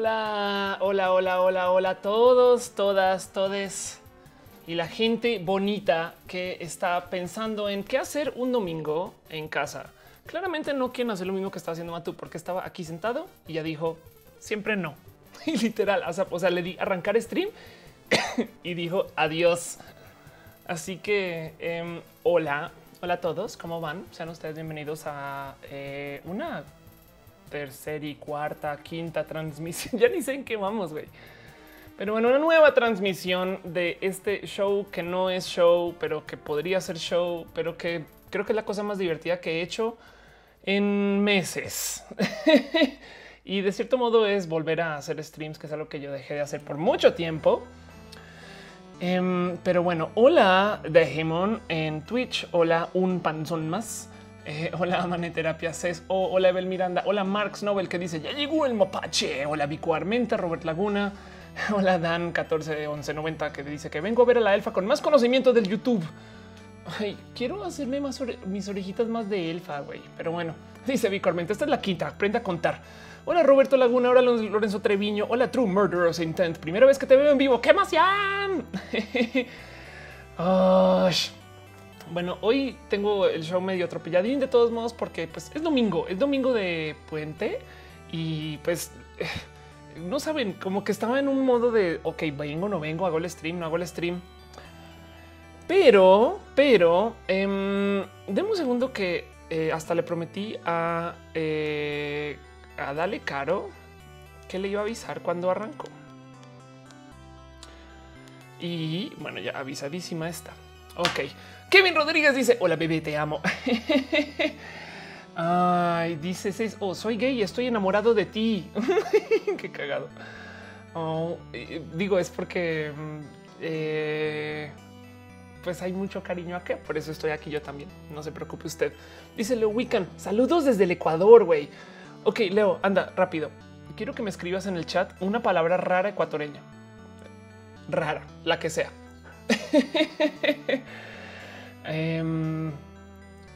Hola, hola, hola, hola, hola a todos, todas, todes y la gente bonita que está pensando en qué hacer un domingo en casa. Claramente no quieren hacer lo mismo que está haciendo Matu porque estaba aquí sentado y ya dijo siempre no. Y literal, o sea, le di arrancar stream y dijo adiós. Así que em, hola, hola a todos, ¿cómo van? Sean ustedes bienvenidos a eh, una tercera y cuarta, quinta transmisión. ya ni sé en qué vamos, güey. Pero bueno, una nueva transmisión de este show que no es show, pero que podría ser show, pero que creo que es la cosa más divertida que he hecho en meses. y de cierto modo es volver a hacer streams, que es algo que yo dejé de hacer por mucho tiempo. Em, pero bueno, hola Dejemon en Twitch, hola un panzón más. Eh, hola Maneterapia CES o hola Evel Miranda, hola Marx Nobel que dice ya llegó el mapache, hola Vico Armenta, Robert Laguna, hola Dan 141190 que dice que vengo a ver a la elfa con más conocimiento del YouTube. Ay, quiero hacerme más mis orejitas más de elfa, güey. Pero bueno, dice Vico Armenta, esta es la quinta, aprende a contar. Hola Roberto Laguna, hola Lorenzo Treviño, hola True Murderers Intent, primera vez que te veo en vivo, ¿qué más ya? Bueno, hoy tengo el show medio atropelladín de todos modos porque pues es domingo, es domingo de puente y pues no saben, como que estaba en un modo de ok, vengo, no vengo, hago el stream, no hago el stream. Pero, pero, eh, un segundo que eh, hasta le prometí a, eh, a Dale Caro que le iba a avisar cuando arrancó. Y bueno, ya avisadísima está. Ok. Kevin Rodríguez dice: Hola, bebé, te amo. Ay, dice: Oh, soy gay, estoy enamorado de ti. Qué cagado. Oh, digo, es porque mm, eh, pues hay mucho cariño acá. Por eso estoy aquí yo también. No se preocupe usted. Dice Leo Wiccan. Saludos desde el Ecuador, güey. Ok, Leo, anda rápido. Quiero que me escribas en el chat una palabra rara ecuatoriña. Rara, la que sea. Em,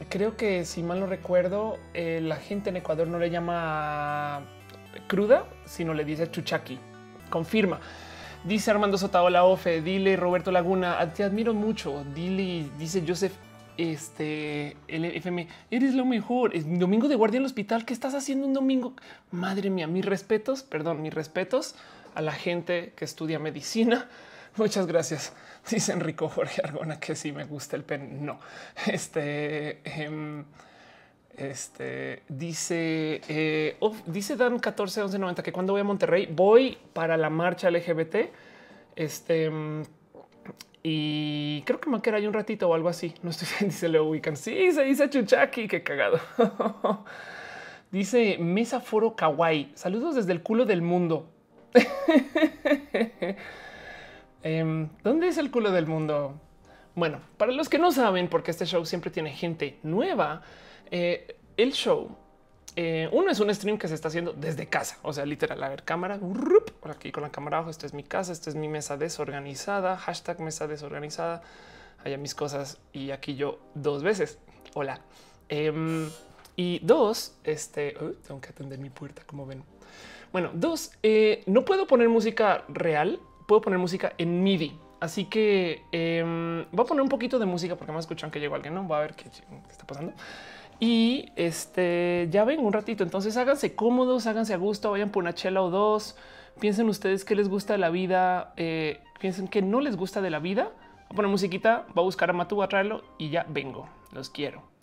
creo que si mal no recuerdo, eh, la gente en Ecuador no le llama cruda, sino le dice chuchaqui. Confirma. Dice Armando Sotaola Ofe, dile Roberto Laguna, te admiro mucho. Dile, dice Joseph, este, el FM, eres lo mejor. Es domingo de guardia en el hospital. ¿Qué estás haciendo un domingo? Madre mía, mis respetos, perdón, mis respetos a la gente que estudia medicina. Muchas gracias. Dice Enrico Jorge Argona que sí me gusta el pen. No, este, em, este dice, eh, dice Dan 14 11 90 que cuando voy a Monterrey voy para la marcha LGBT. Este em, y creo que me queda ahí un ratito o algo así. No estoy dice Leo Weekend. Sí, se dice Chuchaki. Qué cagado. dice Mesa Foro Kawaii. Saludos desde el culo del mundo. Em, ¿Dónde es el culo del mundo? Bueno, para los que no saben, porque este show siempre tiene gente nueva, eh, el show, eh, uno es un stream que se está haciendo desde casa, o sea, literal, a ver, cámara, aquí con la cámara abajo, esta es mi casa, esta es mi mesa desorganizada, hashtag mesa desorganizada, allá mis cosas y aquí yo dos veces, hola. Em, y dos, este, tengo que atender mi puerta, como ven. Bueno, dos, eh, no puedo poner música real puedo poner música en MIDI. Así que em, voy a poner un poquito de música porque me escuchan que llegó alguien, no va a ver qué, está pasando. Y este ya ven un ratito. Entonces háganse cómodos, háganse a gusto, vayan por una chela o dos. Piensen ustedes qué les gusta de la vida. Eh, piensen que no les gusta de la vida. Voy a poner musiquita, voy a buscar a Matu, a traerlo y ya vengo. Los quiero.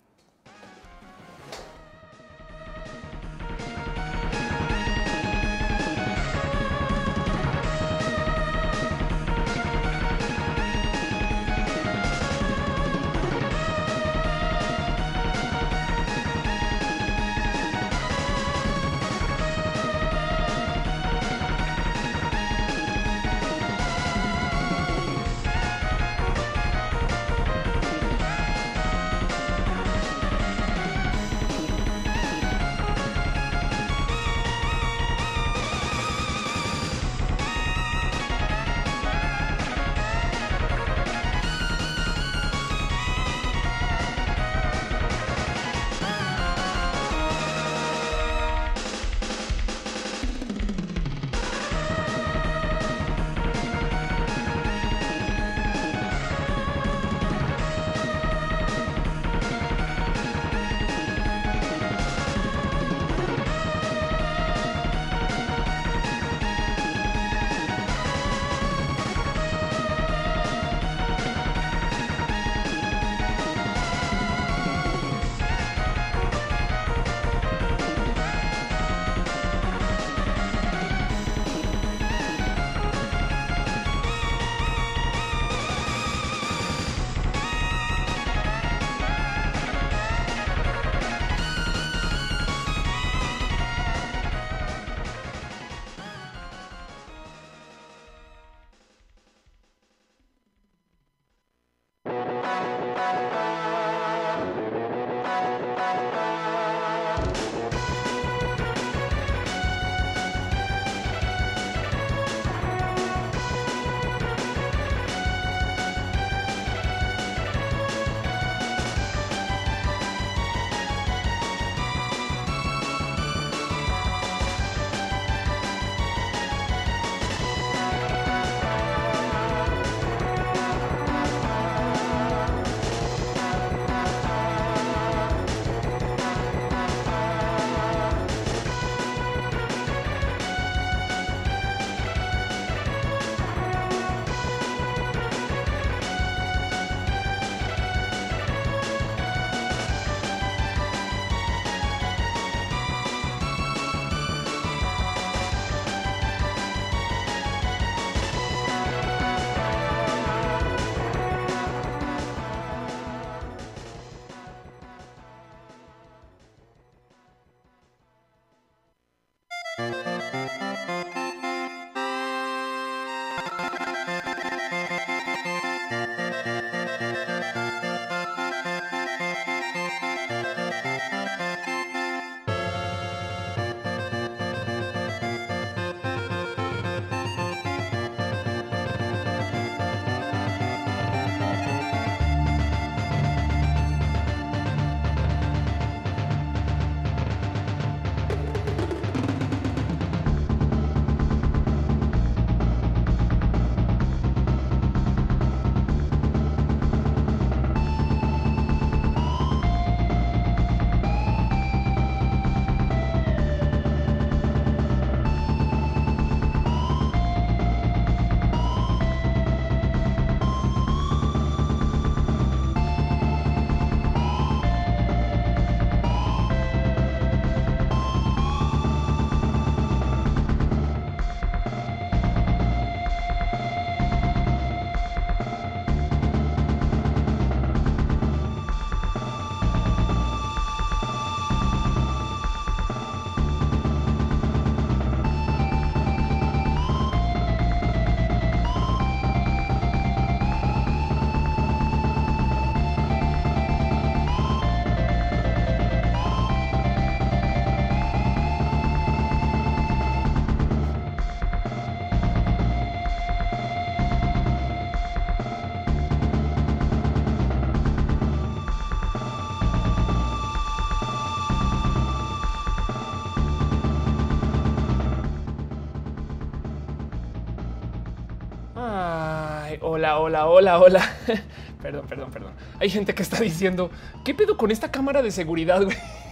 Hola, hola, hola, perdón, perdón, perdón. Hay gente que está diciendo, ¿qué pedo con esta cámara de seguridad?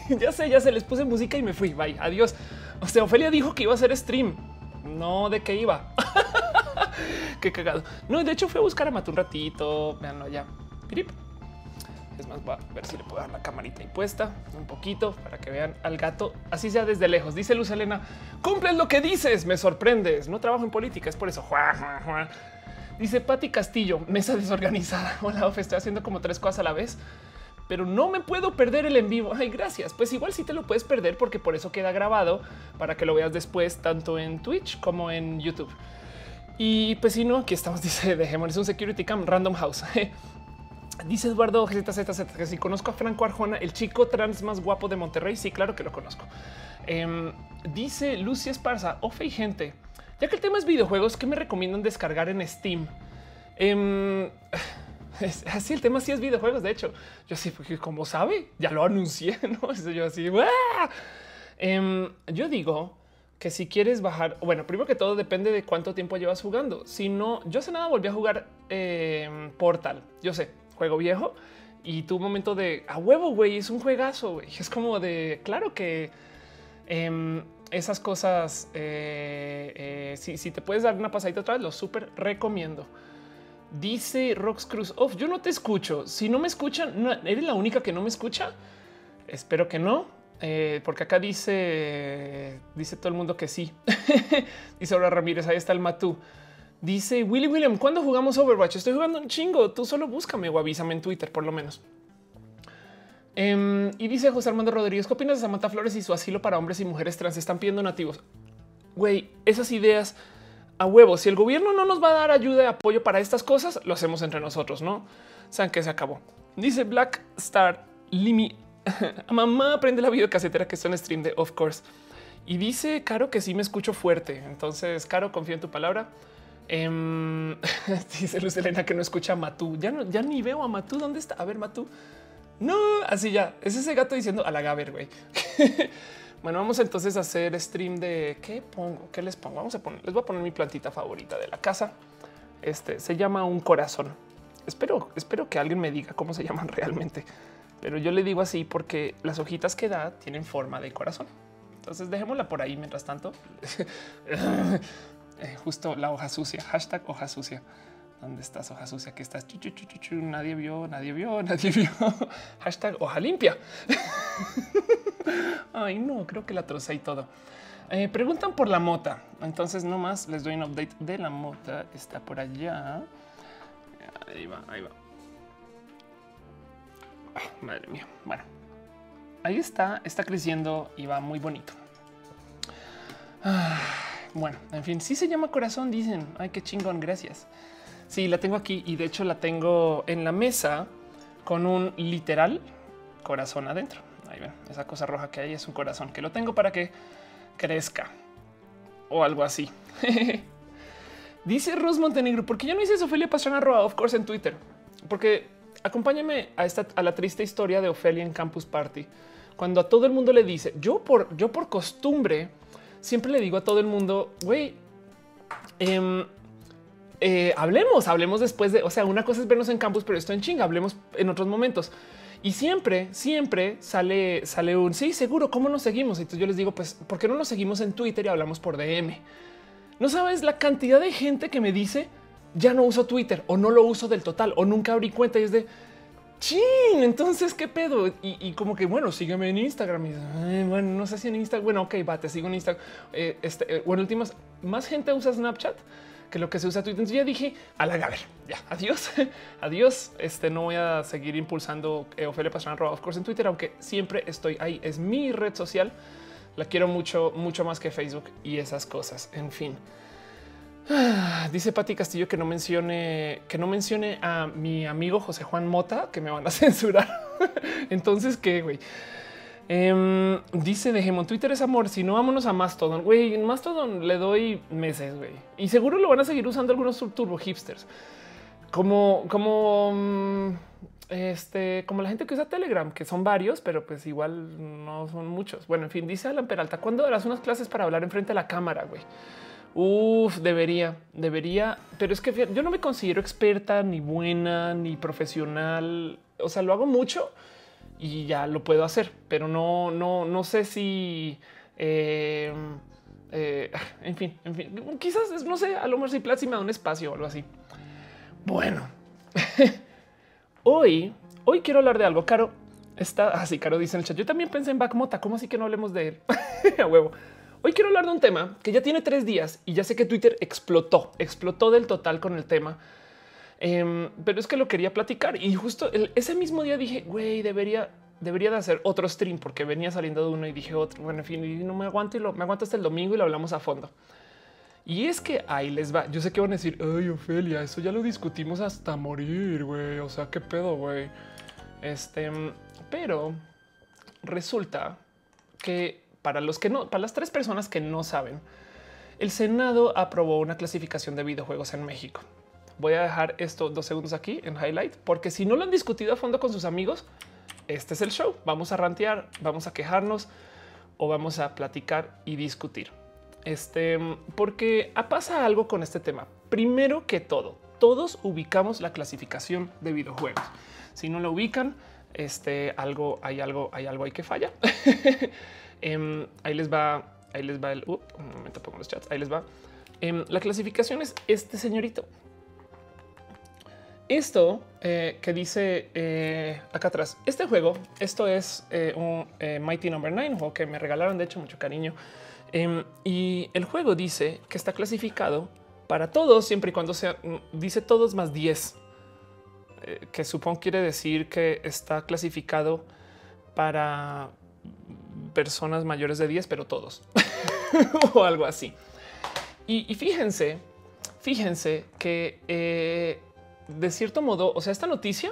Ya sé, ya se les puse música y me fui. Bye, adiós. O sea, Ofelia dijo que iba a hacer stream. No de qué iba. qué cagado. No, de hecho fui a buscar a Mato un ratito. Veanlo ya. Es más, voy a ver si le puedo dar la camarita impuesta un poquito para que vean al gato, así sea desde lejos. Dice Luz Elena, cumples lo que dices, me sorprendes. No trabajo en política, es por eso. Dice Patti Castillo, mesa desorganizada. Hola, Ofe, estoy haciendo como tres cosas a la vez, pero no me puedo perder el en vivo. Ay, gracias. Pues igual sí te lo puedes perder porque por eso queda grabado para que lo veas después, tanto en Twitch como en YouTube. Y pues si no, aquí estamos, dice, dejémosle un security cam random house. Dice Eduardo ZZZ que si conozco a Franco Arjona, el chico trans más guapo de Monterrey. Sí, claro que lo conozco. Em, dice Lucy Esparza, Ofe y gente. Ya que el tema es videojuegos, ¿qué me recomiendan descargar en Steam? Em, así el tema sí es videojuegos. De hecho, yo sí, porque como sabe, ya lo anuncié. No yo así. Em, yo digo que si quieres bajar, bueno, primero que todo depende de cuánto tiempo llevas jugando. Si no, yo hace nada volví a jugar em, Portal. Yo sé, juego viejo y tu momento de a huevo, güey, es un juegazo. Güey. Es como de claro que esas cosas, eh, eh, si, te puedes dar una pasadita otra vez, lo súper recomiendo. Dice Rox Cruz, oh, yo no te escucho. Si no me escuchan, eres la única que no me escucha. Espero que no, eh, porque acá dice, dice todo el mundo que sí. dice ahora Ramírez, ahí está el Matú. Dice Willy William, ¿cuándo jugamos Overwatch? Estoy jugando un chingo. Tú solo búscame o avísame en Twitter, por lo menos. Em, y dice José Armando Rodríguez, ¿qué opinas de Samantha Flores y su asilo para hombres y mujeres trans? Están pidiendo nativos. Güey, esas ideas a huevo. Si el gobierno no nos va a dar ayuda y apoyo para estas cosas, lo hacemos entre nosotros, no saben que se acabó. Dice Black Star Limi Mamá aprende la videocasetera que está en stream de Of Course. Y dice Caro que sí me escucho fuerte. Entonces, Caro, confío en tu palabra. Em, dice Luz Elena que no escucha a Matú. Ya, no, ya ni veo a Matú. ¿Dónde está? A ver, Matú. No, así ya. Es ese gato diciendo a la Gaber, güey. bueno, vamos entonces a hacer stream de qué pongo, qué les pongo. Vamos a poner, les voy a poner mi plantita favorita de la casa. Este se llama un corazón. Espero, espero que alguien me diga cómo se llaman realmente, pero yo le digo así porque las hojitas que da tienen forma de corazón. Entonces dejémosla por ahí mientras tanto. Eh, justo la hoja sucia, hashtag hoja sucia. ¿Dónde estás, hoja sucia? Que estás? nadie vio, nadie vio, nadie vio. hashtag hoja limpia. Ay, no, creo que la trocé y todo. Eh, preguntan por la mota. Entonces, no más les doy un update de la mota. Está por allá. Ahí va, ahí va. Ah, madre mía. Bueno, ahí está, está creciendo y va muy bonito. Ah, bueno, en fin, sí se llama corazón, dicen. Ay, qué chingón, gracias. Sí, la tengo aquí y de hecho la tengo en la mesa con un literal corazón adentro. Ahí ven, esa cosa roja que hay es un corazón que lo tengo para que crezca o algo así. Dice Ros Montenegro, porque yo no hice Ofelia Pastrana arroba of course en Twitter, porque acompáñame a esta a la triste historia de Ofelia en Campus Party. Cuando a todo el mundo le dice, yo por yo por costumbre siempre le digo a todo el mundo, güey, em, eh, hablemos, hablemos después de, o sea, una cosa es vernos en campus, pero esto en chinga, hablemos en otros momentos. Y siempre, siempre sale, sale un sí, seguro. ¿Cómo nos seguimos? Entonces yo les digo, pues, ¿por qué no nos seguimos en Twitter y hablamos por DM? No sabes la cantidad de gente que me dice ya no uso Twitter o no lo uso del total o nunca abrí cuenta y es de chin. Entonces, qué pedo? Y, como que bueno, sígueme en Instagram. Y, bueno, no sé si en Instagram. Bueno, ok, va, te sigo en Instagram. Eh, este, eh, bueno, últimas más gente usa Snapchat que lo que se usa Twitter. Ya dije a la Gaber, ya adiós, adiós. Este no voy a seguir impulsando eh, Ofelia Pastrana of course en Twitter, aunque siempre estoy ahí. Es mi red social. La quiero mucho, mucho más que Facebook y esas cosas. En fin. dice Pati Castillo que no mencione, que no mencione a mi amigo José Juan Mota, que me van a censurar. Entonces, ¿qué, güey? Em, dice Dejemos Twitter es amor. Si no, vámonos a Mastodon. Güey, en Mastodon le doy meses, güey. Y seguro lo van a seguir usando algunos turbo hipsters. Como, como, mm, este, como la gente que usa Telegram, que son varios, pero pues igual no son muchos. Bueno, en fin, dice Alan Peralta, ¿cuándo darás unas clases para hablar enfrente de la cámara, güey? Uf, debería, debería, pero es que yo no me considero experta, ni buena, ni profesional. O sea, lo hago mucho, y ya lo puedo hacer, pero no, no, no sé si, eh, eh, en fin, en fin, quizás no sé, a lo mejor si Platzi me un espacio o algo así. Bueno, hoy, hoy quiero hablar de algo. Caro está así. Caro dice en el chat. Yo también pensé en Backmota. ¿Cómo así que no hablemos de él? a huevo. Hoy quiero hablar de un tema que ya tiene tres días y ya sé que Twitter explotó, explotó del total con el tema Em, pero es que lo quería platicar y justo ese mismo día dije, güey, debería, debería de hacer otro stream porque venía saliendo de uno y dije otro. Bueno, en fin, y no me aguanto y lo, me aguanto hasta el domingo y lo hablamos a fondo. Y es que ahí les va. Yo sé que van a decir, ay, Ofelia, eso ya lo discutimos hasta morir, güey. O sea, qué pedo, güey. Este, pero resulta que para los que no, para las tres personas que no saben, el Senado aprobó una clasificación de videojuegos en México voy a dejar esto dos segundos aquí en highlight, porque si no lo han discutido a fondo con sus amigos, este es el show. Vamos a rantear, vamos a quejarnos o vamos a platicar y discutir. Este, porque pasa algo con este tema. Primero que todo, todos ubicamos la clasificación de videojuegos. Si no lo ubican, este algo hay algo, hay algo hay que falla. Em, ahí les va, ahí les va el uh, un momento, pongo los chats. Ahí les va. Em, la clasificación es este señorito. Esto eh, que dice eh, acá atrás, este juego, esto es eh, un Mighty Number no. 9, juego que me regalaron, de hecho, mucho cariño. Em, y el juego dice que está clasificado para todos, siempre y cuando sea, mm, dice todos más 10, que supongo quiere decir que está clasificado para personas mayores de 10, pero todos o algo así. Y, y fíjense, fíjense que de cierto modo, o sea, esta noticia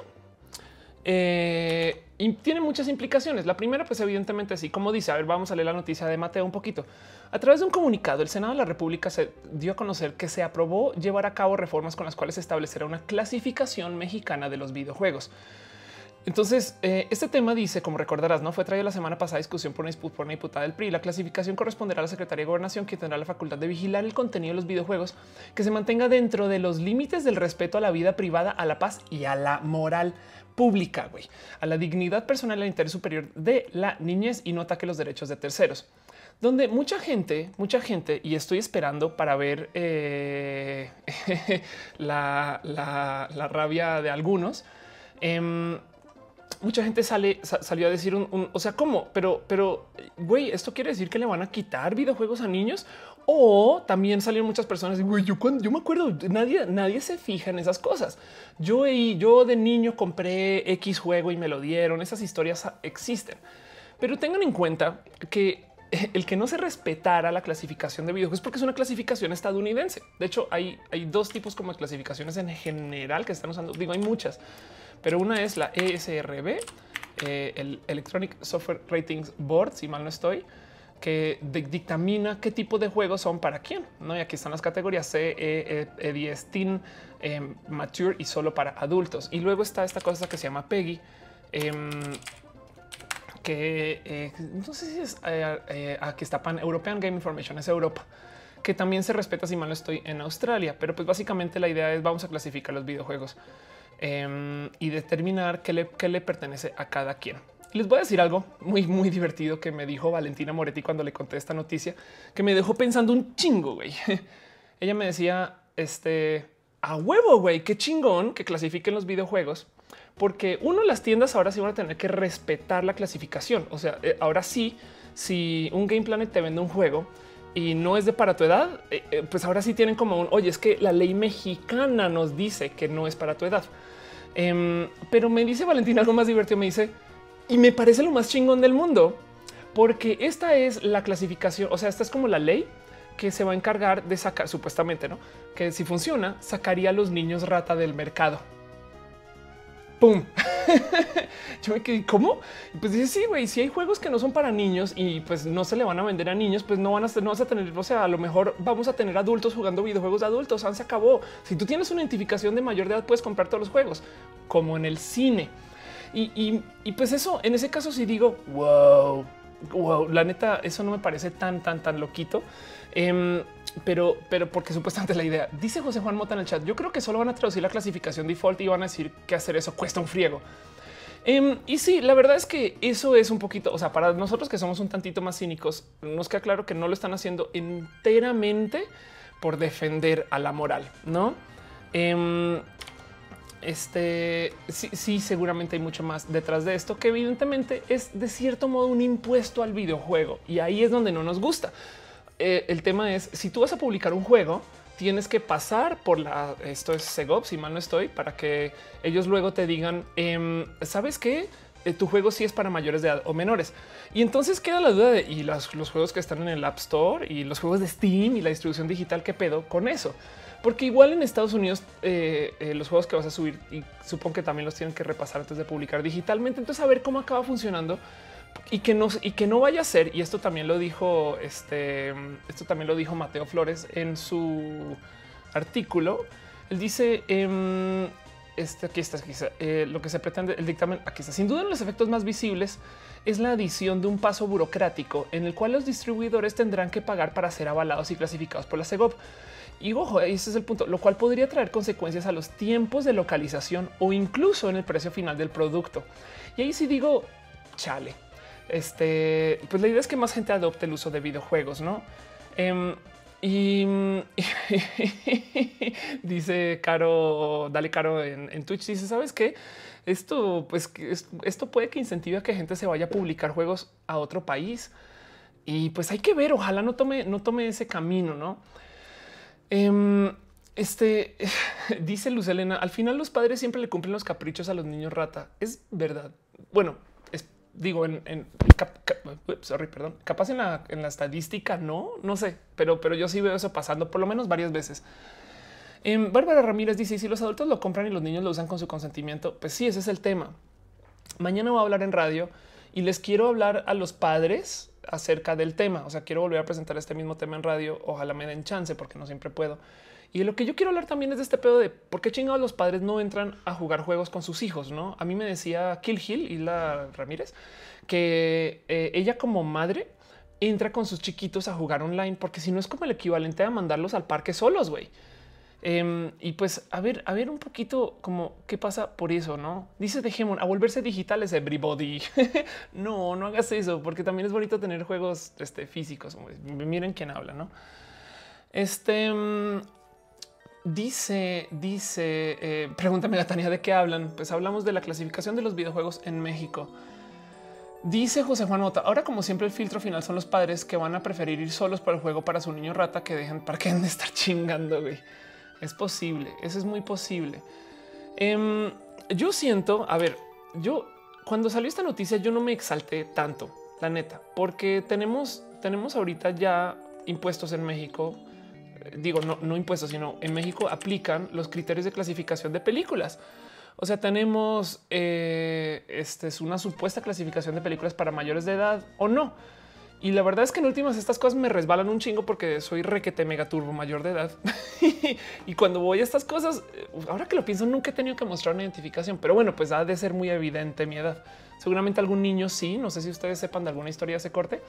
eh, tiene muchas implicaciones. La primera, pues evidentemente, así como dice, a ver, vamos a leer la noticia de Mateo un poquito. A través de un comunicado, el Senado de la República se dio a conocer que se aprobó llevar a cabo reformas con las cuales se establecerá una clasificación mexicana de los videojuegos. Entonces, eh, este tema dice, como recordarás, no fue traído la semana pasada discusión por una, diputada del PRI. La clasificación corresponderá a la Secretaría de Gobernación, que tendrá la facultad de vigilar el contenido de los videojuegos que se mantenga dentro de los límites del respeto a la vida privada, a la paz y a la moral pública, güey, a la dignidad personal y al interés superior de la niñez y no ataque los derechos de terceros. Donde mucha gente, mucha gente, y estoy esperando para ver eh, la, rabia de algunos. Em, mucha gente sale, salió a decir un, o sea, ¿cómo? Pero, pero, güey, esto quiere decir que le van a quitar videojuegos a niños o también salieron muchas personas y güey, yo me acuerdo, nadie, nadie se fija en esas cosas. Yo, yo de niño compré X juego y me lo dieron. Esas historias existen, pero tengan en cuenta que el que no se respetara la clasificación de videojuegos porque es una clasificación estadounidense. De hecho, hay, hay dos tipos como de clasificaciones en general que están usando. Digo, hay muchas pero una es la ESRB, eh, el Electronic Software Ratings Board, si mal no estoy, que dictamina qué tipo de juegos son para quién. ¿no? Y aquí están las categorías C, E, E, 10 e Teen, em, Mature y solo para adultos. Y luego está esta cosa que se llama PEGI, em, que eh, no sé si es eh, aquí está Pan European Game Information, es Europa que también se respeta si mal no estoy en Australia, pero pues básicamente la idea es vamos a clasificar los videojuegos Em, y determinar qué le, qué le pertenece a cada quien. Les voy a decir algo muy, muy divertido que me dijo Valentina Moretti cuando le conté esta noticia, que me dejó pensando un chingo, güey. Ella me decía, este, a huevo, güey, qué chingón que clasifiquen los videojuegos, porque uno, las tiendas ahora sí van a tener que respetar la clasificación. O sea, eh, ahora sí, si un Game Planet te vende un juego, y no es de para tu edad, eh, eh, pues ahora sí tienen como un oye, es que la ley mexicana nos dice que no es para tu edad. Em, pero me dice Valentina algo más divertido. Me dice y me parece lo más chingón del mundo, porque esta es la clasificación. O sea, esta es como la ley que se va a encargar de sacar supuestamente, no que si funciona, sacaría a los niños rata del mercado. ¡Pum! Yo me quedé, ¿cómo? Pues dice, sí, güey, si hay juegos que no son para niños y pues no se le van a vender a niños, pues no van a, no vas a tener, o sea, a lo mejor vamos a tener adultos jugando videojuegos de adultos, se acabó. Si tú tienes una identificación de mayor edad, puedes comprar todos los juegos, como en el cine. Y, pues eso, en ese caso sí digo, wow, wow, la neta, eso no me parece tan, tan, tan loquito. Em, pero, pero porque supuestamente la idea dice José Juan Mota en el chat. Yo creo que solo van a traducir la clasificación default y van a decir que hacer eso cuesta un friego. Em, y sí, la verdad es que eso es un poquito, o sea, para nosotros que somos un tantito más cínicos, nos queda claro que no lo están haciendo enteramente por defender a la moral, no? Em, este sí, sí, seguramente hay mucho más detrás de esto que evidentemente es de cierto modo un impuesto al videojuego y ahí es donde no nos gusta. Eh, el tema es si tú vas a publicar un juego, tienes que pasar por la esto es Segov, si mal no estoy, para que ellos luego te digan, em, sabes qué? Eh, tu juego sí es para mayores de edad o menores. Y entonces queda la duda de y los, juegos que están en el App Store y los juegos de Steam y la distribución digital, ¿qué pedo con eso? Porque igual en Estados Unidos eh, los juegos que vas a subir y supongo que también los tienen que repasar antes de publicar digitalmente. Entonces a ver cómo acaba funcionando y que no y que no vaya a ser. Y esto también lo dijo este, esto también lo dijo Mateo Flores en su artículo. Él dice em, este aquí está, aquí eh, lo que se pretende el dictamen. Aquí está. Sin duda, los efectos más visibles es la adición de un paso burocrático en el cual los distribuidores tendrán que pagar para ser avalados y clasificados por la Segov. Y ojo, ese es el punto, lo cual podría traer consecuencias a los tiempos de localización o incluso en el precio final del producto. Y ahí sí digo, chale, este, pues la idea es que más gente adopte el uso de videojuegos, ¿no? Em, y, dice Caro, dale Caro en, Twitch, dice, ¿sabes qué? Esto, pues, esto puede que incentive a que gente se vaya a publicar juegos a otro país. Y pues hay que ver, ojalá no tome, no tome ese camino, ¿no? Em, este dice Luz Elena, al final los padres siempre le cumplen los caprichos a los niños rata. Es verdad. Bueno, digo, en, sorry, perdón, capaz en la, en la, estadística, no, no sé, pero, pero yo sí veo eso pasando por lo menos varias veces. En Bárbara Ramírez dice: si los adultos lo compran y los niños lo usan con su consentimiento, pues sí, ese es el tema. Mañana voy a hablar en radio y les quiero hablar a los padres acerca del tema. O sea, quiero volver a presentar este mismo tema en radio. Ojalá me den chance porque no siempre puedo. Y lo que yo quiero hablar también es de este pedo de por qué chingados los padres no entran a jugar juegos con sus hijos. No, a mí me decía Kill Hill, Isla Ramírez, que eh, ella como madre entra con sus chiquitos a jugar online, porque si no es como el equivalente a mandarlos al parque solos, güey. Em, y pues a ver, a ver un poquito como qué pasa por eso, no dice Dejemon a volverse digitales everybody. no, no hagas eso, porque también es bonito tener juegos este, físicos. Miren quién habla, no? Este em, dice, dice, eh, pregúntame la Tania de qué hablan. Pues hablamos de la clasificación de los videojuegos en México. Dice José Juan Mota, ahora como siempre el filtro final son los padres que van a preferir ir solos para el juego para su niño rata que dejan para que de estar chingando, güey. Es posible, eso es muy posible. Em, yo siento, a ver, yo cuando salió esta noticia yo no me exalté tanto, la neta, porque tenemos, tenemos ahorita ya impuestos en México. Digo, no, no impuestos, sino en México aplican los criterios de clasificación de películas. O sea, tenemos eh, este es una supuesta clasificación de películas para mayores de edad o no. Y la verdad es que en últimas estas cosas me resbalan un chingo porque soy requete mega turbo mayor de edad. y cuando voy a estas cosas, eh, ahora que lo pienso, nunca he tenido que mostrar una identificación, pero bueno, pues ha de ser muy evidente mi edad. Seguramente algún niño sí, no sé si ustedes sepan de alguna historia de ese corte.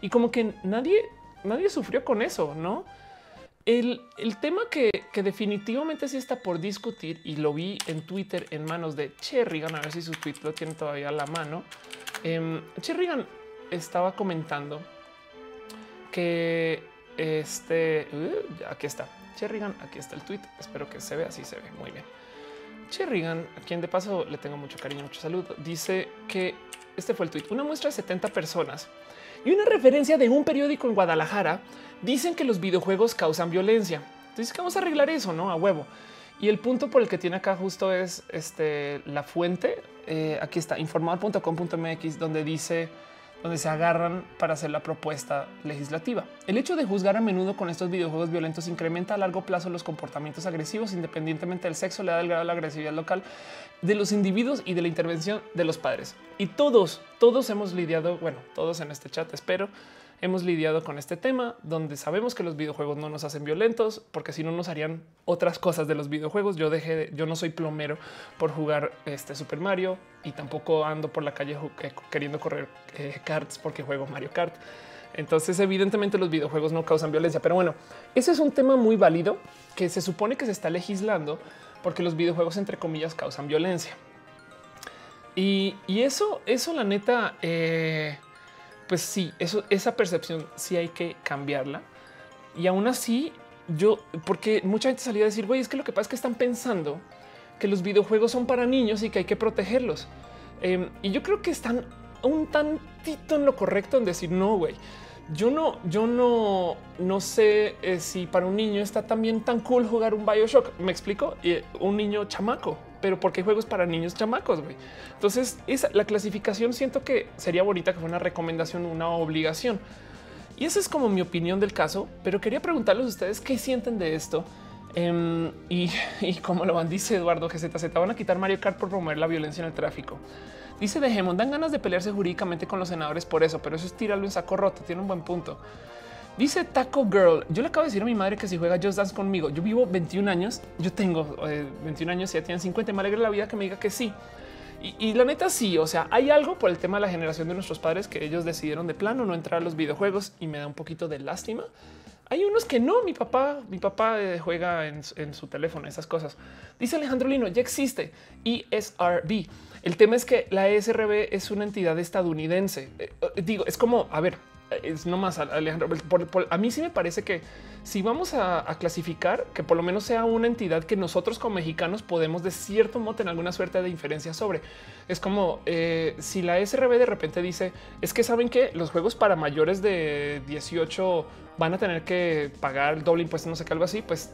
Y como que nadie, nadie sufrió con eso, ¿no? El, tema que, definitivamente sí está por discutir y lo vi en Twitter en manos de Cherrigan, a ver si su tweet lo tiene todavía a la mano. Eh, Cherrigan estaba comentando que este uh, aquí está Cherrigan. Aquí está el tweet. Espero que se vea. Así se ve muy bien. Cherrigan, a quien de paso le tengo mucho cariño, mucho saludo, dice que este fue el tweet. Una muestra de 70 personas y una referencia de un periódico en Guadalajara dicen que los videojuegos causan violencia. Entonces, que vamos a arreglar eso, no a huevo. Y el punto por el que tiene acá justo es este la fuente. Eh, aquí está informar.com.mx, donde dice donde se agarran para hacer la propuesta legislativa. El hecho de juzgar a menudo con estos videojuegos violentos incrementa a largo plazo los comportamientos agresivos, independientemente del sexo, le da el grado de la agresividad local de los individuos y de la intervención de los padres. Y todos, todos hemos lidiado, bueno, todos en este chat, espero, hemos lidiado con este tema donde sabemos que los videojuegos no nos hacen violentos porque si no nos harían otras cosas de los videojuegos. Yo dejé, yo no soy plomero por jugar este Super Mario y tampoco ando por la calle eh, queriendo correr eh, porque juego Mario Kart. Entonces, evidentemente los videojuegos no causan violencia, pero bueno, ese es un tema muy válido que se supone que se está legislando porque los videojuegos, entre comillas, causan violencia. Y, eso, eso, la neta, eh, pues sí, eso, esa percepción sí hay que cambiarla. Y aún así, yo, porque mucha gente salía a decir, güey, es que lo que pasa es que están pensando que los videojuegos son para niños y que hay que protegerlos. Em, y yo creo que están un tantito en lo correcto en decir, no, güey, yo no, yo no, no sé eh, si para un niño está también tan cool jugar un Bioshock. Me explico, un niño chamaco, pero porque hay juegos para niños chamacos. Entonces, la clasificación siento que sería bonita que fuera una recomendación, una obligación. Y esa es como mi opinión del caso, pero quería preguntarles a ustedes qué sienten de esto. Em, y, como lo van, dice Eduardo GZZ, van a quitar Mario Kart por promover la violencia en el tráfico. Dice de Gemon, dan ganas de pelearse jurídicamente con los senadores por eso, pero eso es tirarlo en saco roto. Tiene un buen punto. Dice Taco Girl. Yo le acabo de decir a mi madre que si juega Just Dance conmigo, yo vivo 21 años, yo tengo 21 eh, años y ya tienen 50. Me alegra la vida que me diga que sí. Y, la neta, sí. O sea, hay algo por el tema de la generación de nuestros padres que ellos decidieron de plano no entrar a los videojuegos y me da un poquito de lástima. Hay unos que no. Mi papá, mi papá eh, juega en, su teléfono, esas cosas. Dice Alejandro Lino, ya existe ESRB. El tema es que la ESRB es una entidad estadounidense. Eh, digo, es como, a ver, es no más Alejandro. a mí sí me parece que si vamos a, clasificar, que por lo menos sea una entidad que nosotros como mexicanos podemos de cierto modo tener alguna suerte de inferencia sobre. Es como eh, si la SRB de repente dice es que saben que los juegos para mayores de 18 van a tener que pagar el doble impuesto, no sé qué, algo así, pues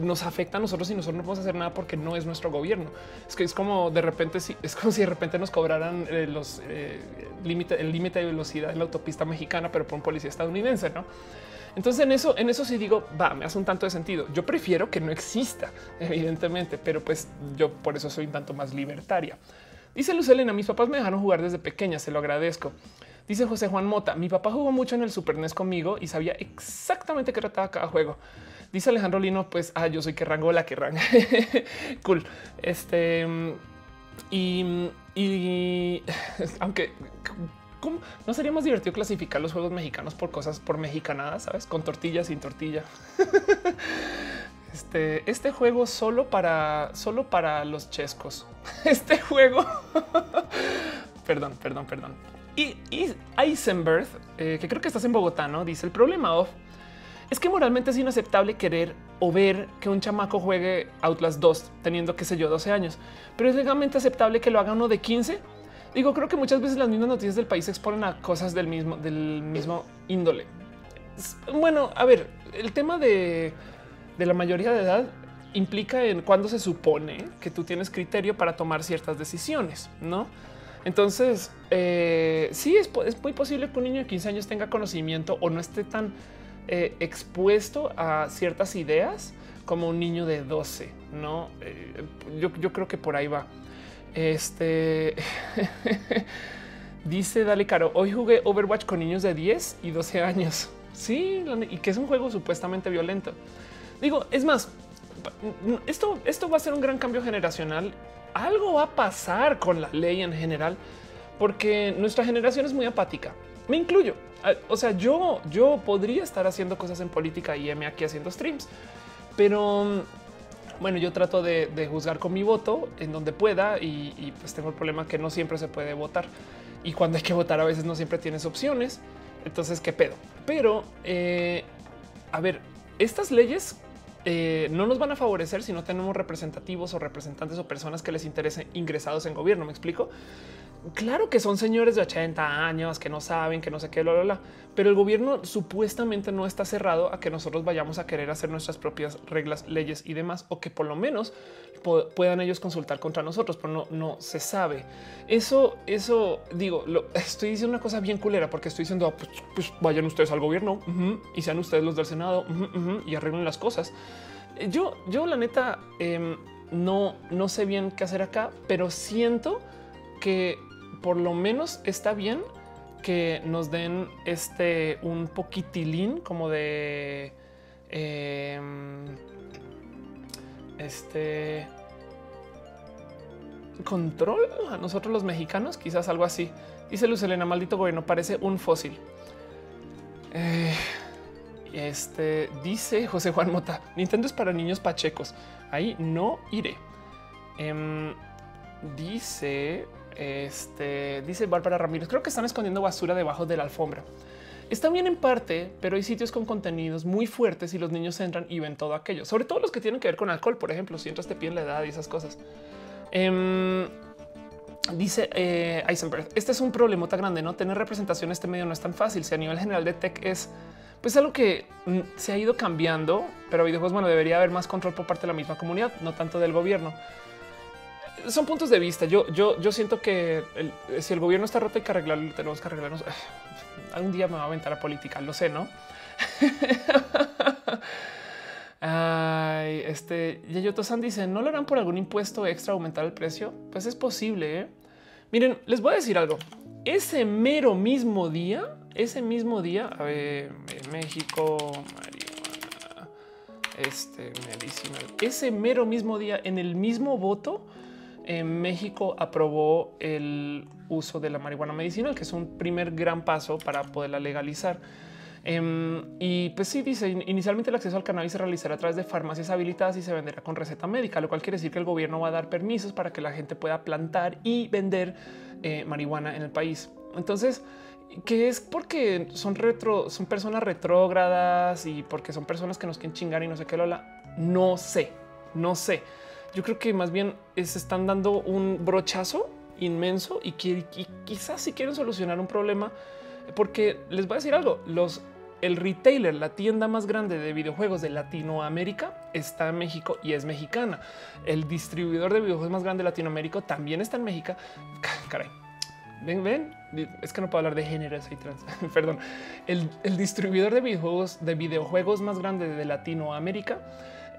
nos afecta a nosotros y nosotros no podemos hacer nada porque no es nuestro gobierno. Es que es como de repente, es como si de repente nos cobraran eh, los eh, límite, el límite de velocidad en la autopista mexicana, pero por un policía estadounidense, no? Entonces en eso, en eso sí digo, va, me hace un tanto de sentido. Yo prefiero que no exista, evidentemente, pero pues yo por eso soy un tanto más libertaria. Dice Luz Elena, mis papás me dejaron jugar desde pequeña, se lo agradezco. Dice José Juan Mota, mi papá jugó mucho en el Super NES conmigo y sabía exactamente qué trataba cada juego. Dice Alejandro Lino, pues ah, yo soy que rango la que ranga. cool. Este y, y aunque no sería más divertido clasificar los juegos mexicanos por cosas por mexicanadas, sabes, con tortilla sin tortilla. Este, este juego solo para solo para los chescos. Este juego, perdón, perdón, perdón. Y, Eisenberg, eh, que creo que estás en Bogotá, no dice el problema of es que moralmente es inaceptable querer o ver que un chamaco juegue Outlast 2 teniendo, qué sé yo, 12 años, pero es legalmente aceptable que lo haga uno de 15. Digo, creo que muchas veces las mismas noticias del país exponen a cosas del mismo, del mismo índole. Bueno, a ver, el tema de, de la mayoría de edad implica en cuándo se supone que tú tienes criterio para tomar ciertas decisiones, ¿no? Entonces, eh, sí, es, muy posible que un niño de 15 años tenga conocimiento o no esté tan eh, expuesto a ciertas ideas como un niño de 12, ¿no? Eh, yo, creo que por ahí va. Este dice Dale Caro, hoy jugué Overwatch con niños de 10 y 12 años. Sí, y que es un juego supuestamente violento. Digo, es más, esto, esto va a ser un gran cambio generacional. Algo va a pasar con la ley en general, porque nuestra generación es muy apática. Me incluyo. Ah, o sea, yo, yo podría estar haciendo cosas en política y me aquí haciendo streams, pero mm, bueno, yo trato de, juzgar con mi voto en donde pueda y, pues tengo el problema que no siempre se puede votar y cuando hay que votar a veces no siempre tienes opciones. Entonces, qué pedo. Pero eh, a ver, estas leyes eh, no nos van a favorecer si no tenemos representativos o representantes o personas que les interesen ingresados en gobierno. Me explico claro que son señores de 80 años que no saben, que no sé qué, bla, bla, pero el gobierno supuestamente no está cerrado a que nosotros vayamos a querer hacer nuestras propias reglas, leyes y demás, o que por lo menos puedan ellos consultar contra nosotros, pero no, no se sabe. Eso, eso digo, lo, estoy diciendo una cosa bien culera porque estoy diciendo, ah, pues, pues, vayan ustedes al gobierno y sean ustedes los del Senado y arreglen las cosas. Yo, yo la neta, em, no, no sé bien qué hacer acá, pero siento que por lo menos está bien que nos den este un poquitilín como de em, este control a nosotros los mexicanos, quizás algo así. Dice Luz Elena, maldito gobierno, parece un fósil. Eh, este dice José Juan Mota, Nintendo es para niños pachecos. Ahí no iré. Em, dice este dice Bárbara Ramírez. Creo que están escondiendo basura debajo de la alfombra. Está bien en parte, pero hay sitios con contenidos muy fuertes y los niños entran y ven todo aquello, sobre todo los que tienen que ver con alcohol. Por ejemplo, si entras te piden la edad y esas cosas. Em, dice eh, Eisenberg, este es un problema tan grande, no tener representación en este medio no es tan fácil. Si a nivel general de tech es pues algo que mm, se ha ido cambiando, pero videojuegos, bueno, debería haber más control por parte de la misma comunidad, no tanto del gobierno son puntos de vista. Yo, yo, yo siento que si el gobierno está roto hay que arreglarlo, tenemos que arreglarnos. Algún día me va a aventar a política, lo sé, ¿no? Ay, este Yayoto-san dice: ¿No lo harán por algún impuesto extra aumentar el precio? Pues es posible. ¿eh? Miren, les voy a decir algo. Ese mero mismo día, ese mismo día, a ver, México, este medicinal, ese mero mismo día, en el mismo voto, en México aprobó el uso de la marihuana medicinal, que es un primer gran paso para poderla legalizar. Em, y pues sí, dice inicialmente el acceso al cannabis se realizará a través de farmacias habilitadas y se venderá con receta médica, lo cual quiere decir que el gobierno va a dar permisos para que la gente pueda plantar y vender eh, marihuana en el país. Entonces, que es porque son retro, son personas retrógradas y porque son personas que nos quieren chingar y no sé qué, Lola. No sé, no sé yo creo que más bien se están dando un brochazo inmenso y, que, quizás si quieren solucionar un problema, porque les voy a decir algo, los el retailer, la tienda más grande de videojuegos de Latinoamérica está en México y es mexicana. El distribuidor de videojuegos más grande de Latinoamérica también está en México. Caray. Ven, ven, es que no puedo hablar de géneros y trans. Perdón. El, el, distribuidor de videojuegos de videojuegos más grande de Latinoamérica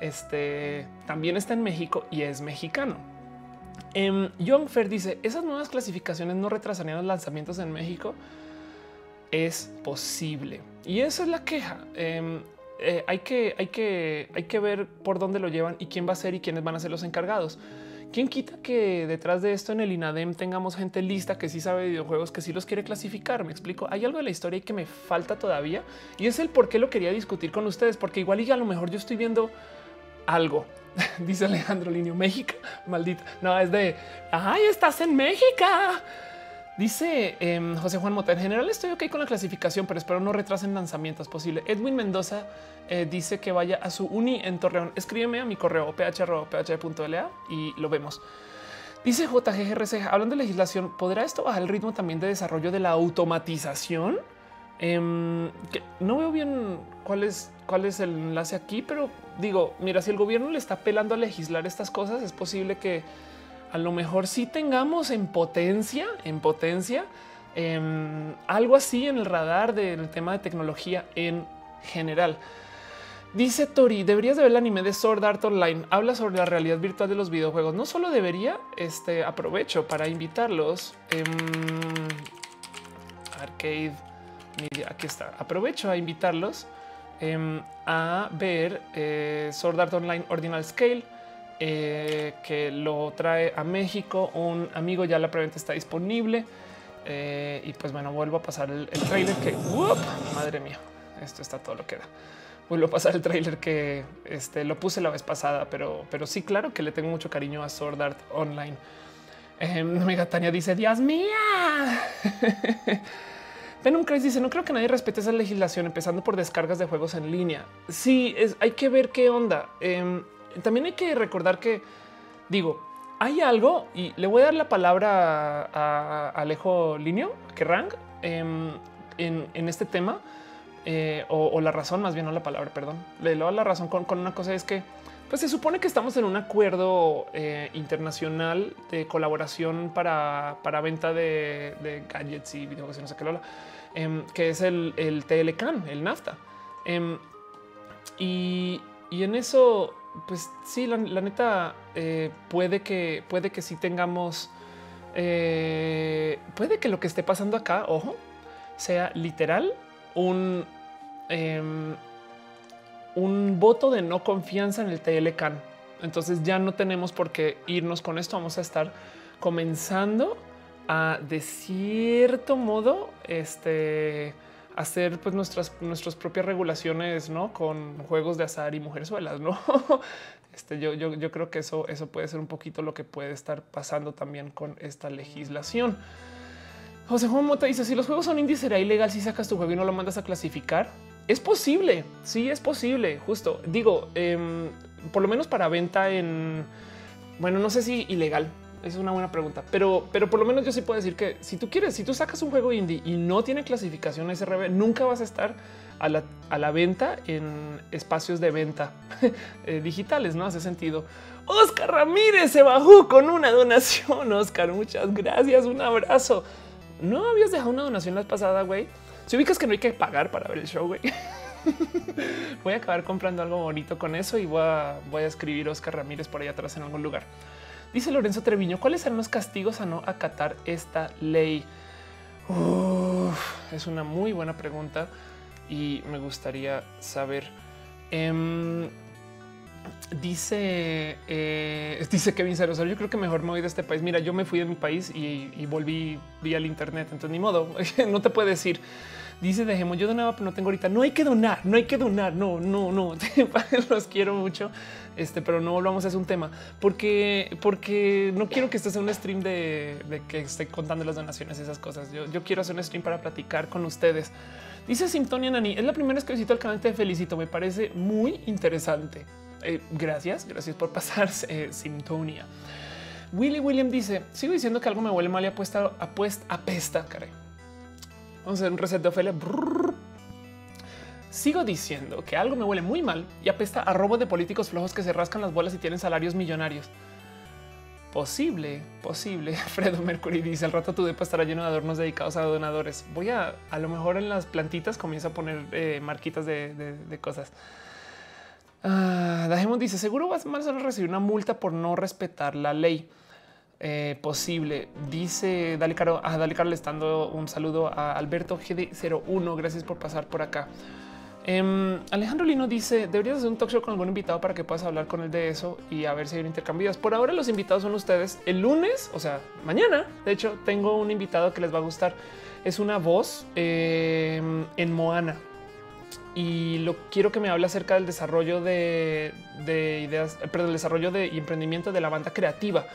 este también está en México y es mexicano. Eh, John Fer dice esas nuevas clasificaciones no retrasarían los lanzamientos en México. Es posible y esa es la queja. Em, eh, hay, que, hay, que, hay que ver por dónde lo llevan y quién va a ser y quiénes van a ser los encargados. ¿Quién quita que detrás de esto en el INADEM tengamos gente lista que sí sabe videojuegos, que sí los quiere clasificar? Me explico. Hay algo de la historia que me falta todavía y es el por qué lo quería discutir con ustedes, porque igual y a lo mejor yo estoy viendo algo. Dice Alejandro Linio, México, maldita. No, es de, ay, estás en México. Dice em, José Juan Mota, en general estoy ok con la clasificación, pero espero no retrasen lanzamientos posible. Edwin Mendoza eh, dice que vaya a su uni en Torreón. Escríbeme a mi correo ph.ph.la y lo vemos. Dice JGRC, hablando de legislación, ¿podrá esto bajar el ritmo también de desarrollo de la automatización? Em, no veo bien cuál es, cuál es el enlace aquí, pero digo, mira, si el gobierno le está pelando a legislar estas cosas, es posible que a lo mejor sí tengamos en potencia, en potencia, em, algo así en el radar del tema de tecnología en general. Dice Tori, deberías de ver el anime de Sword Art Online. Habla sobre la realidad virtual de los videojuegos. No solo debería, este aprovecho para invitarlos. Em, arcade Media, aquí está. Aprovecho a invitarlos em, a ver eh, Sword Art Online Ordinal Scale eh, que lo trae a México. Un amigo ya la preventa está disponible. Eh, y pues bueno, vuelvo a pasar el, trailer que madre mía, esto está todo lo que da. Vuelvo a pasar el trailer que este, lo puse la vez pasada, pero, pero sí, claro que le tengo mucho cariño a Sword Art Online. Eh, amiga Tania dice: Dios mía. Venom Chris dice: No creo que nadie respete esa legislación, empezando por descargas de juegos en línea. Sí, es, hay que ver qué onda. Em, también hay que recordar que, digo, hay algo y le voy a dar la palabra a, Alejo Linio, que Rang, em, en, este tema, eh, o, la razón, más bien no la palabra, perdón, le doy la razón con, una cosa es que pues se supone que estamos en un acuerdo eh, internacional de colaboración para, venta de, gadgets y videojuegos, no sé qué lo em, que es el, el TLCAN, el NAFTA. Em, y, y en eso pues sí, la, neta eh, puede que puede que sí tengamos, eh, puede que lo que esté pasando acá, ojo, sea literal un em, un voto de no confianza en el TLCAN. Entonces ya no tenemos por qué irnos con esto. Vamos a estar comenzando a de cierto modo este hacer pues nuestras, nuestras propias regulaciones, ¿no? Con juegos de azar y mujerzuelas, ¿no? Este, yo, yo, yo creo que eso, eso puede ser un poquito lo que puede estar pasando también con esta legislación. José Juan Mota dice, si los juegos son indies, será ilegal si sacas tu juego y no lo mandas a clasificar. Es posible, sí es posible, justo. Digo, em, por lo menos para venta en, bueno, no sé si ilegal, es una buena pregunta, pero, pero por lo menos yo sí puedo decir que si tú quieres, si tú sacas un juego indie y no tiene clasificación SRB, nunca vas a estar a la, a la venta en espacios de venta eh, digitales. No hace sentido. Oscar Ramírez se bajó con una donación. Oscar, muchas gracias. Un abrazo. No habías dejado una donación la pasada, güey. Si ubicas que no hay que pagar para ver el show, güey. voy a acabar comprando algo bonito con eso y voy a, voy a escribir Oscar Ramírez por ahí atrás en algún lugar. Dice Lorenzo Treviño, ¿cuáles serán los castigos a no acatar esta ley? es una muy buena pregunta y me gustaría saber. Em, dice, eh, dice Kevin Ceroso, yo creo que mejor me voy de este país. Mira, yo me fui de mi país y, volví vía el internet, entonces ni modo, no te puede decir. Dice dejemos yo donaba, pero no tengo ahorita. No hay que donar, no hay que donar. No, no, no. Los quiero mucho. Este, pero no volvamos a hacer un tema porque, porque no quiero que este sea un stream de, que esté contando las donaciones y esas cosas. Yo, quiero hacer un stream para platicar con ustedes. Dice Simptonia Nani, es la primera vez que visito el canal. Te felicito. Me parece muy interesante. Eh, gracias, gracias por pasarse. Eh, Simptonia. Willy William dice: Sigo diciendo que algo me huele mal y apuesta, apuesta, apesta. Caray Vamos a hacer un reset de Ofelia. Sigo diciendo que algo me huele muy mal y apesta a robo de políticos flojos que se rascan las bolas y tienen salarios millonarios. Posible, posible. Fredo Mercury dice al rato tu depa estará lleno de adornos dedicados a donadores. Voy a a lo mejor en las plantitas comienzo a poner eh, marquitas de, cosas. Uh, dice seguro vas a recibir una multa por no respetar la ley. eh, posible. Dice Dale Caro, a Dale Caro le estando un saludo a Alberto GD01. Gracias por pasar por acá. Em, Alejandro Lino dice: Deberías hacer un talk show con algún invitado para que puedas hablar con él de eso y a ver si hay un intercambio. Por ahora, los invitados son ustedes. El lunes, o sea, mañana, de hecho, tengo un invitado que les va a gustar. Es una voz em, en Moana y lo quiero que me hable acerca del desarrollo de, ideas, eh, perdón, el desarrollo de emprendimiento de la banda creativa,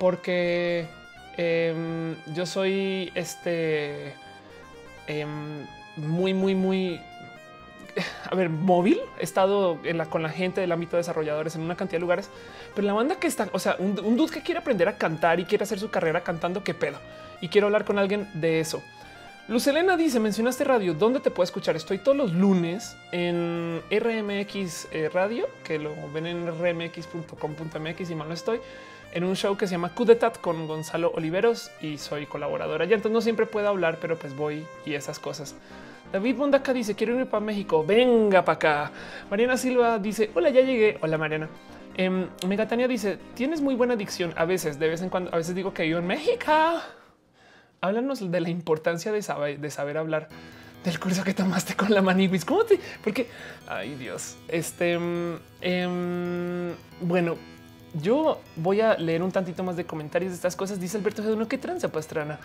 porque em, yo soy este muy, muy, muy a ver, móvil. He estado con la gente del ámbito de desarrolladores en una cantidad de lugares, pero la banda que está, o sea, un, un dude que quiere aprender a cantar y quiere hacer su carrera cantando, qué pedo. Y quiero hablar con alguien de eso. Luz Elena dice: Mencionaste radio. ¿Dónde te puedo escuchar? Estoy todos los lunes en RMX eh, Radio, que lo ven en rmx.com.mx y mal no estoy en un show que se llama Cudetat con Gonzalo Oliveros y soy colaboradora. Ya entonces no siempre puedo hablar, pero pues voy y esas cosas. David Bondaca dice quiero ir para México. Venga para acá. Mariana Silva dice hola, ya llegué. Hola Mariana. Eh, Megatania dice tienes muy buena dicción. A veces, de vez en cuando, a veces digo que vivo en México. Háblanos de la importancia de saber, hablar del curso que tomaste con la maniguis. ¿Cómo te? Porque, ay Dios, este, eh, bueno, yo voy a leer un tantito más de comentarios de estas cosas. Dice Alberto Geduno, ¿qué tranza pastrana?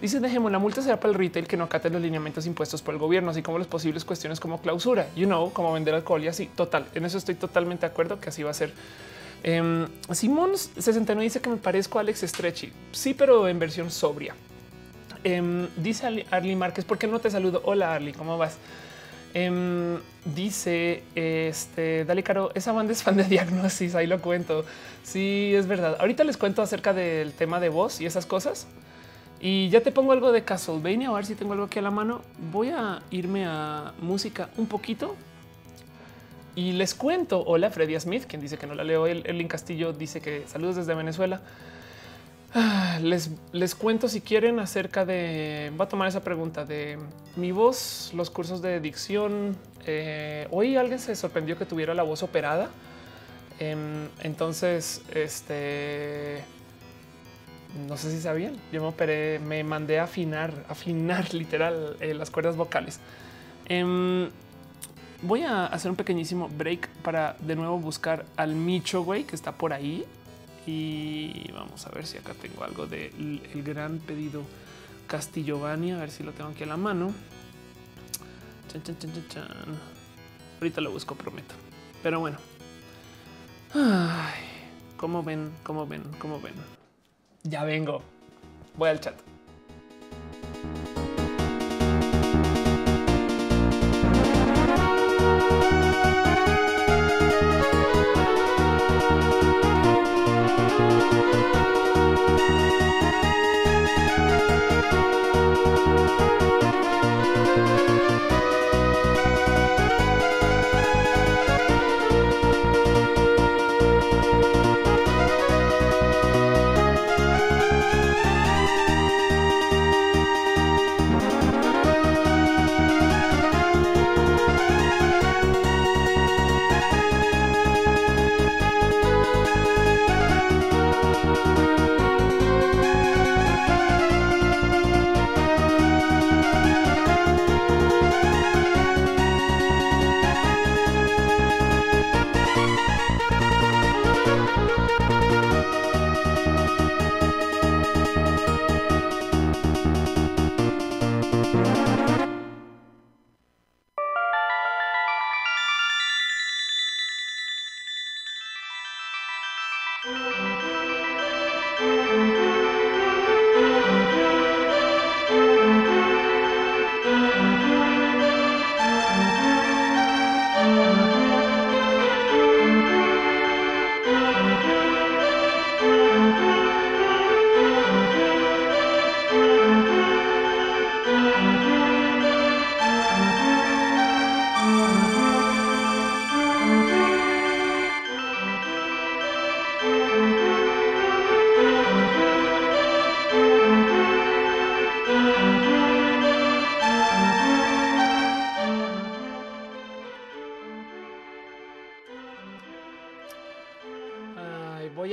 Dice, dejemos, la multa será para el retail que no acate los lineamientos impuestos por el gobierno, así como las posibles cuestiones como clausura, you know, como vender alcohol y así. Total, en eso estoy totalmente de acuerdo que así va a ser. Eh, Simón 69 dice que me parezco a Alex Stretchy. Sí, pero en versión sobria. Em, dice Arly Márquez, ¿por qué no te saludo? Hola Arly, ¿cómo vas? Em, dice este Dale Caro, esa banda es fan de diagnosis. Ahí lo cuento. Sí, es verdad. Ahorita les cuento acerca del tema de voz y esas cosas. Y ya te pongo algo de Castlevania. A ver si tengo algo aquí a la mano. Voy a irme a música un poquito y les cuento. Hola, Freddy Smith, quien dice que no la leo. El Castillo dice que saludos desde Venezuela. Ah, les, les cuento si quieren acerca de, va a tomar esa pregunta de mi voz, los cursos de dicción. Eh, hoy alguien se sorprendió que tuviera la voz operada. Em, entonces, este, no sé si sabían, yo me operé, me mandé a afinar, afinar literal eh, las cuerdas vocales. Em, voy a hacer un pequeñísimo break para de nuevo buscar al Micho, güey, que está por ahí. Y vamos a ver si acá tengo algo del el gran pedido Castillovani, a ver si lo tengo aquí a la mano. Ahorita lo busco, prometo. Pero bueno. Ay, ¿Cómo ven? ¿Cómo ven? ¿Cómo ven? Ya vengo. Voy al chat.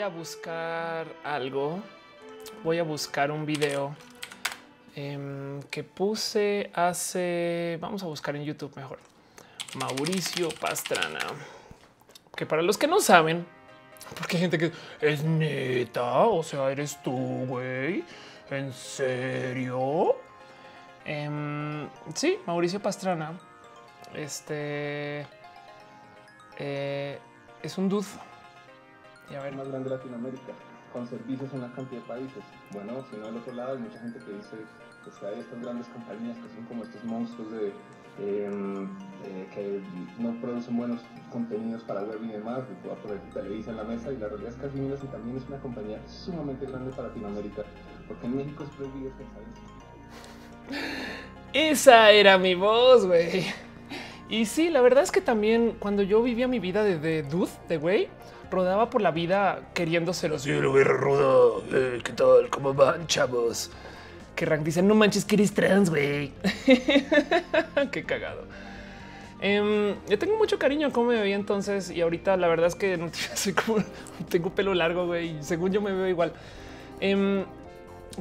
A buscar algo. Voy a buscar un video em, que puse hace. Vamos a buscar en YouTube mejor. Mauricio Pastrana. Que para los que no saben, porque hay gente que es neta, o sea, eres tú, güey. ¿En serio? Em, sí, Mauricio Pastrana. Este eh, es un dude. Y a ver. más grande de Latinoamérica, con servicios en una cantidad de países. Bueno, si no al otro lado hay mucha gente que dice que hay estas grandes compañías que son como estos monstruos de em, eh, que no producen buenos contenidos para web y demás, por poner Televisa en la mesa y la realidad es que y también es una compañía sumamente grande para Latinoamérica, porque en México es prohibido Esa era mi voz, güey. Y sí, la verdad es que también cuando yo vivía mi vida de, de dude, de güey, rodaba por la vida queriéndoselo. Sí, lo guerra ruda. Eh, ¿Qué tal? ¿Cómo van, chavos? Que Rank dice, no manches que eres trans, güey. Qué cagado. Em, yo tengo mucho cariño a cómo me veía entonces y ahorita la verdad es que no como tengo pelo largo, güey. Según yo me veo igual. Em,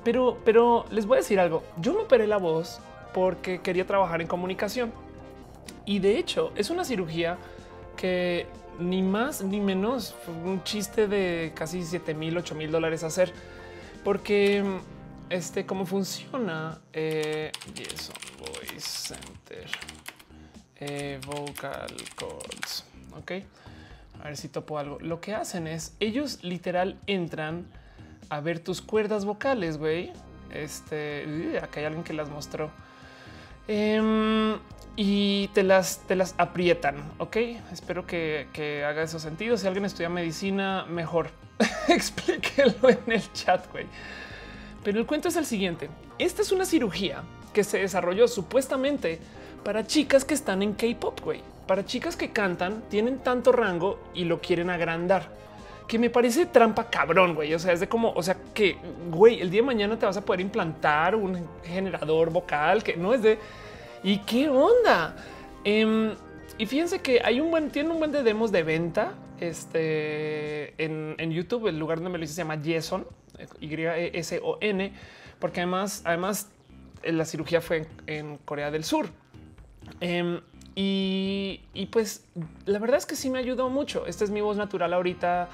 pero, pero les voy a decir algo. Yo me operé la voz porque quería trabajar en comunicación. Y de hecho es una cirugía que ni más ni menos un chiste de casi 7 mil, 8 mil dólares hacer. Porque este, cómo funciona eh, eso, Voice Center, eh, Vocal Cords. Ok, a ver si topo algo. Lo que hacen es ellos literal entran a ver tus cuerdas vocales, güey. Este, acá hay alguien que las mostró. Em, y te las, te las aprietan. Ok, espero que, haga eso sentido. Si alguien estudia medicina, mejor explíquelo en el chat. güey. Pero el cuento es el siguiente: esta es una cirugía que se desarrolló supuestamente para chicas que están en K-pop, güey, para chicas que cantan, tienen tanto rango y lo quieren agrandar. Que me parece trampa cabrón, güey. O sea, es de como, o sea, que, güey, el día de mañana te vas a poder implantar un generador vocal que no es de ¿Y qué onda? Em, y fíjense que hay un buen, tiene un buen de demos de venta este, en, YouTube. El lugar donde me lo hice se llama Jason, Y-S-O-N, porque además, además eh, la cirugía fue en, Corea del Sur. Em, y, y, pues la verdad es que sí me ayudó mucho. Esta es mi voz natural ahorita.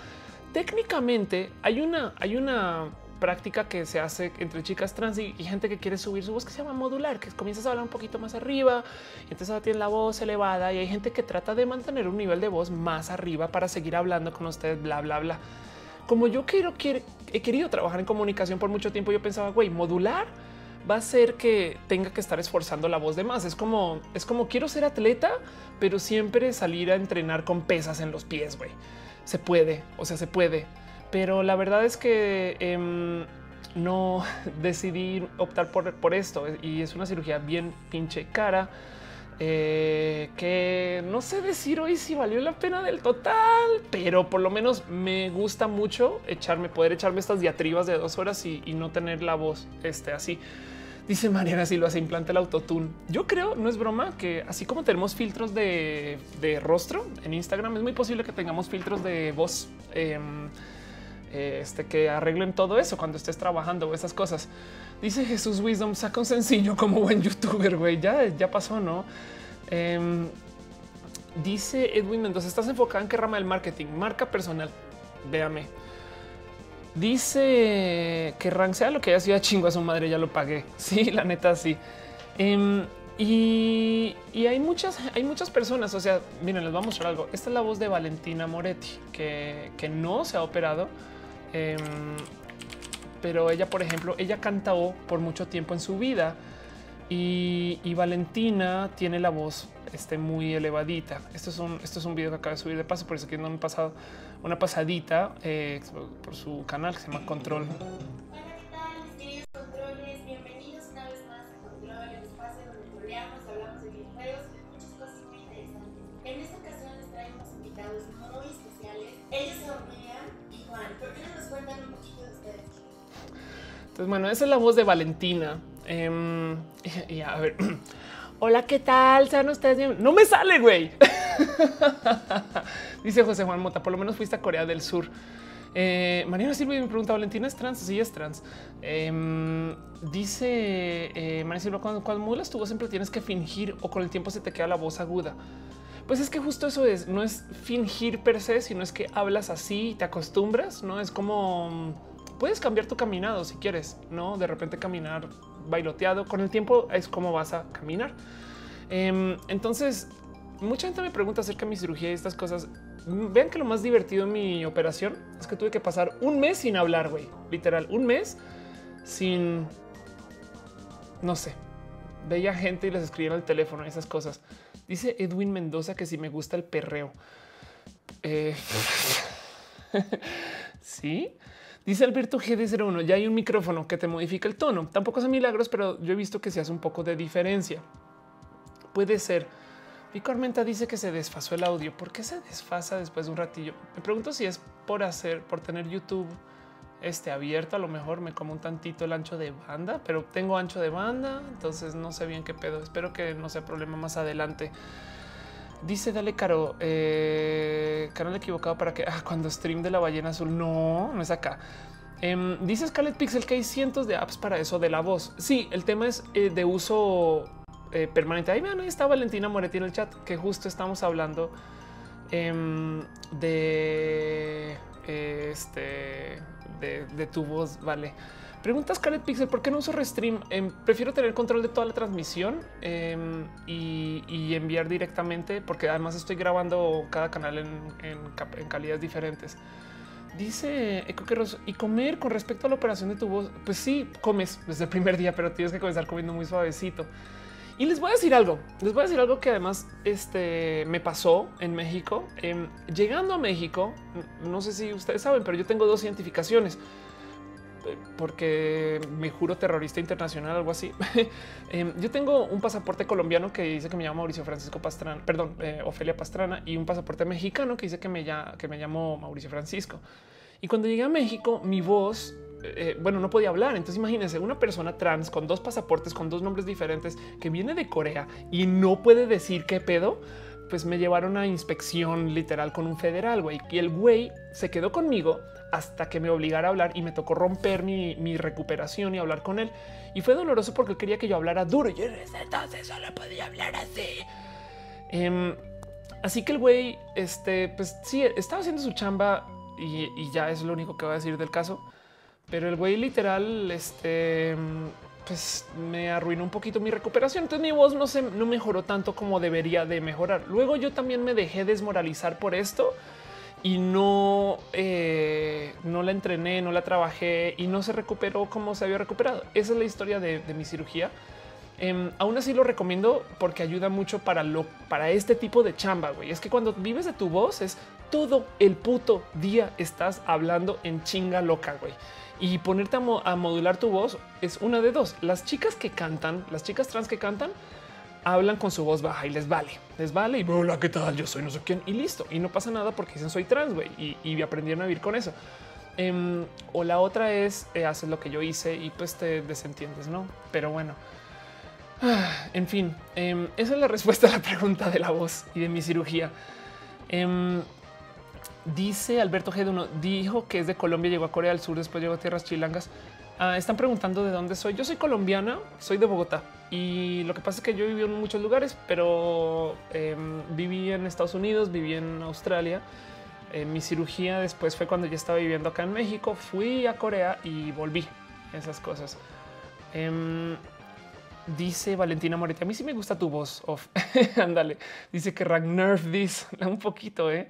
Técnicamente hay una, hay una práctica que se hace entre chicas trans y, gente que quiere subir su voz que se llama modular, que comienzas a hablar un poquito más arriba y entonces tiene la voz elevada y hay gente que trata de mantener un nivel de voz más arriba para seguir hablando con ustedes, bla, bla, bla. Como yo quiero, quiero he querido trabajar en comunicación por mucho tiempo, yo pensaba, güey, modular va a ser que tenga que estar esforzando la voz de más. Es como, es como quiero ser atleta, pero siempre salir a entrenar con pesas en los pies, güey. Se puede, o sea, se puede pero la verdad es que em, no decidí optar por, por, esto y es una cirugía bien pinche cara. Eh, que no sé decir hoy si valió la pena del total, pero por lo menos me gusta mucho echarme, poder echarme estas diatribas de dos horas y, no tener la voz este, así. Dice Mariana si lo hace implante el autotune. Yo creo, no es broma, que así como tenemos filtros de, rostro en Instagram, es muy posible que tengamos filtros de voz. Em, este, que arreglen todo eso cuando estés trabajando o esas cosas. Dice Jesús Wisdom, saca un sencillo como buen youtuber, güey. Ya, ya pasó, ¿no? Em, dice Edwin Mendoza, estás enfocado en qué rama del marketing, marca personal. Véame. Dice que rank lo que haya sido chingo a su madre, ya lo pagué. Sí, la neta, sí. Em, y, hay muchas, hay muchas personas. O sea, miren, les vamos a mostrar algo. Esta es la voz de Valentina Moretti, que, que no se ha operado Em, pero ella, por ejemplo, ella cantó por mucho tiempo en su vida y, Valentina tiene la voz este, muy elevadita. Esto es, un, esto es un video que acaba de subir de paso, por eso que no me he pasado una pasadita eh, por su canal que se llama Control. Entonces, bueno, esa es la voz de Valentina. Em, y, a ver, hola, ¿qué tal? Sean ustedes bien. No me sale, güey. Dice José Juan Mota, por lo menos fuiste a Corea del Sur. Eh, Mariana Silva me pregunta, ¿Valentina es trans? Sí, es trans. Em, dice eh, Silva, cuando, cuando modulas tu voz siempre tienes que fingir o con el tiempo se te queda la voz aguda. Pues es que justo eso es, no es fingir per se, sino es que hablas así, te acostumbras, ¿no? Es como, puedes cambiar tu caminado si quieres, ¿no? De repente caminar bailoteado, con el tiempo es como vas a caminar. Em, entonces, mucha gente me pregunta acerca de mi cirugía y estas cosas. Vean que lo más divertido en mi operación es que tuve que pasar un mes sin hablar, güey. Literal, un mes sin, no sé, veía gente y les escribían al teléfono esas cosas. Dice Edwin Mendoza que si me gusta el perreo. Eh, sí. Dice Alberto GD01, ya hay un micrófono que te modifica el tono. Tampoco son milagros, pero yo he visto que se hace un poco de diferencia. Puede ser. Pico Armenta dice que se desfasó el audio. ¿Por qué se desfasa después de un ratillo? Me pregunto si es por hacer, por tener YouTube este abierto. A lo mejor me como un tantito el ancho de banda, pero tengo ancho de banda, entonces no sé bien qué pedo. Espero que no sea problema más adelante. Dice Dale Caro, eh, equivocado para que ah, cuando stream de la ballena azul. No, no es acá. Em, dice Scarlet Pixel que hay cientos de apps para eso de la voz. Sí, el tema es eh, de uso eh, permanente. Ahí vean, ahí está Valentina Moretti en el chat, que justo estamos hablando em, de este de, tu voz. Vale. Preguntas Scarlet Pixel, ¿por qué no uso Restream? Em, prefiero tener control de toda la transmisión em, y, enviar directamente, porque además estoy grabando cada canal en, en, calidades diferentes. Dice Eco y comer con respecto a la operación de tu voz. Pues sí, comes desde el primer día, pero tienes que comenzar comiendo muy suavecito. Y les voy a decir algo, les voy a decir algo que además este, me pasó en México. Em, llegando a México, no sé si ustedes saben, pero yo tengo dos identificaciones eh, porque me juro terrorista internacional, algo así. Em, yo tengo un pasaporte colombiano que dice que me llamo Mauricio Francisco Pastrana, perdón, eh, Ofelia Pastrana, y un pasaporte mexicano que dice que me, que me llamo Mauricio Francisco. Y cuando llegué a México, mi voz eh, bueno, no podía hablar. Entonces imagínense una persona trans con dos pasaportes, con dos nombres diferentes, que viene de Corea y no puede decir qué pedo. Pues me llevaron a inspección literal con un federal, güey. Y el güey se quedó conmigo hasta que me obligara a hablar y me tocó romper mi, recuperación y hablar con él. Y fue doloroso porque quería que yo hablara duro. Y entonces solo podía hablar así. Em, así que el güey, este, pues sí, estaba haciendo su chamba y, y ya es lo único que voy a decir del caso. Pero el güey literal, este, pues me arruinó un poquito mi recuperación. Entonces mi voz no se no mejoró tanto como debería de mejorar. Luego yo también me dejé desmoralizar por esto y no, eh, no la entrené, no la trabajé y no se recuperó como se había recuperado. Esa es la historia de, mi cirugía. Em, aún así lo recomiendo porque ayuda mucho para lo para este tipo de chamba. Güey, es que cuando vives de tu voz es todo el puto día estás hablando en chinga loca. Güey y ponerte a, modular tu voz es una de dos. Las chicas que cantan, las chicas trans que cantan, hablan con su voz baja y les vale, les vale. Y hola, ¿qué tal? Yo soy no sé quién y listo. Y no pasa nada porque dicen soy trans, güey, y, aprendieron a vivir con eso. Em, o la otra es eh, haces lo que yo hice y pues te desentiendes, no? Pero bueno, en fin, em, esa es la respuesta a la pregunta de la voz y de mi cirugía. Em, Dice Alberto G1, dijo que es de Colombia, llegó a Corea del Sur, después llegó a tierras chilangas. Ah, están preguntando de dónde soy. Yo soy colombiana, soy de Bogotá y lo que pasa es que yo viví en muchos lugares, pero em, viví en Estados Unidos, viví en Australia. Eh, mi cirugía después fue cuando ya estaba viviendo acá en México. Fui a Corea y volví esas cosas. Em, dice Valentina Moretti, a mí sí me gusta tu voz. Ándale. dice que Ragnar this un poquito, eh.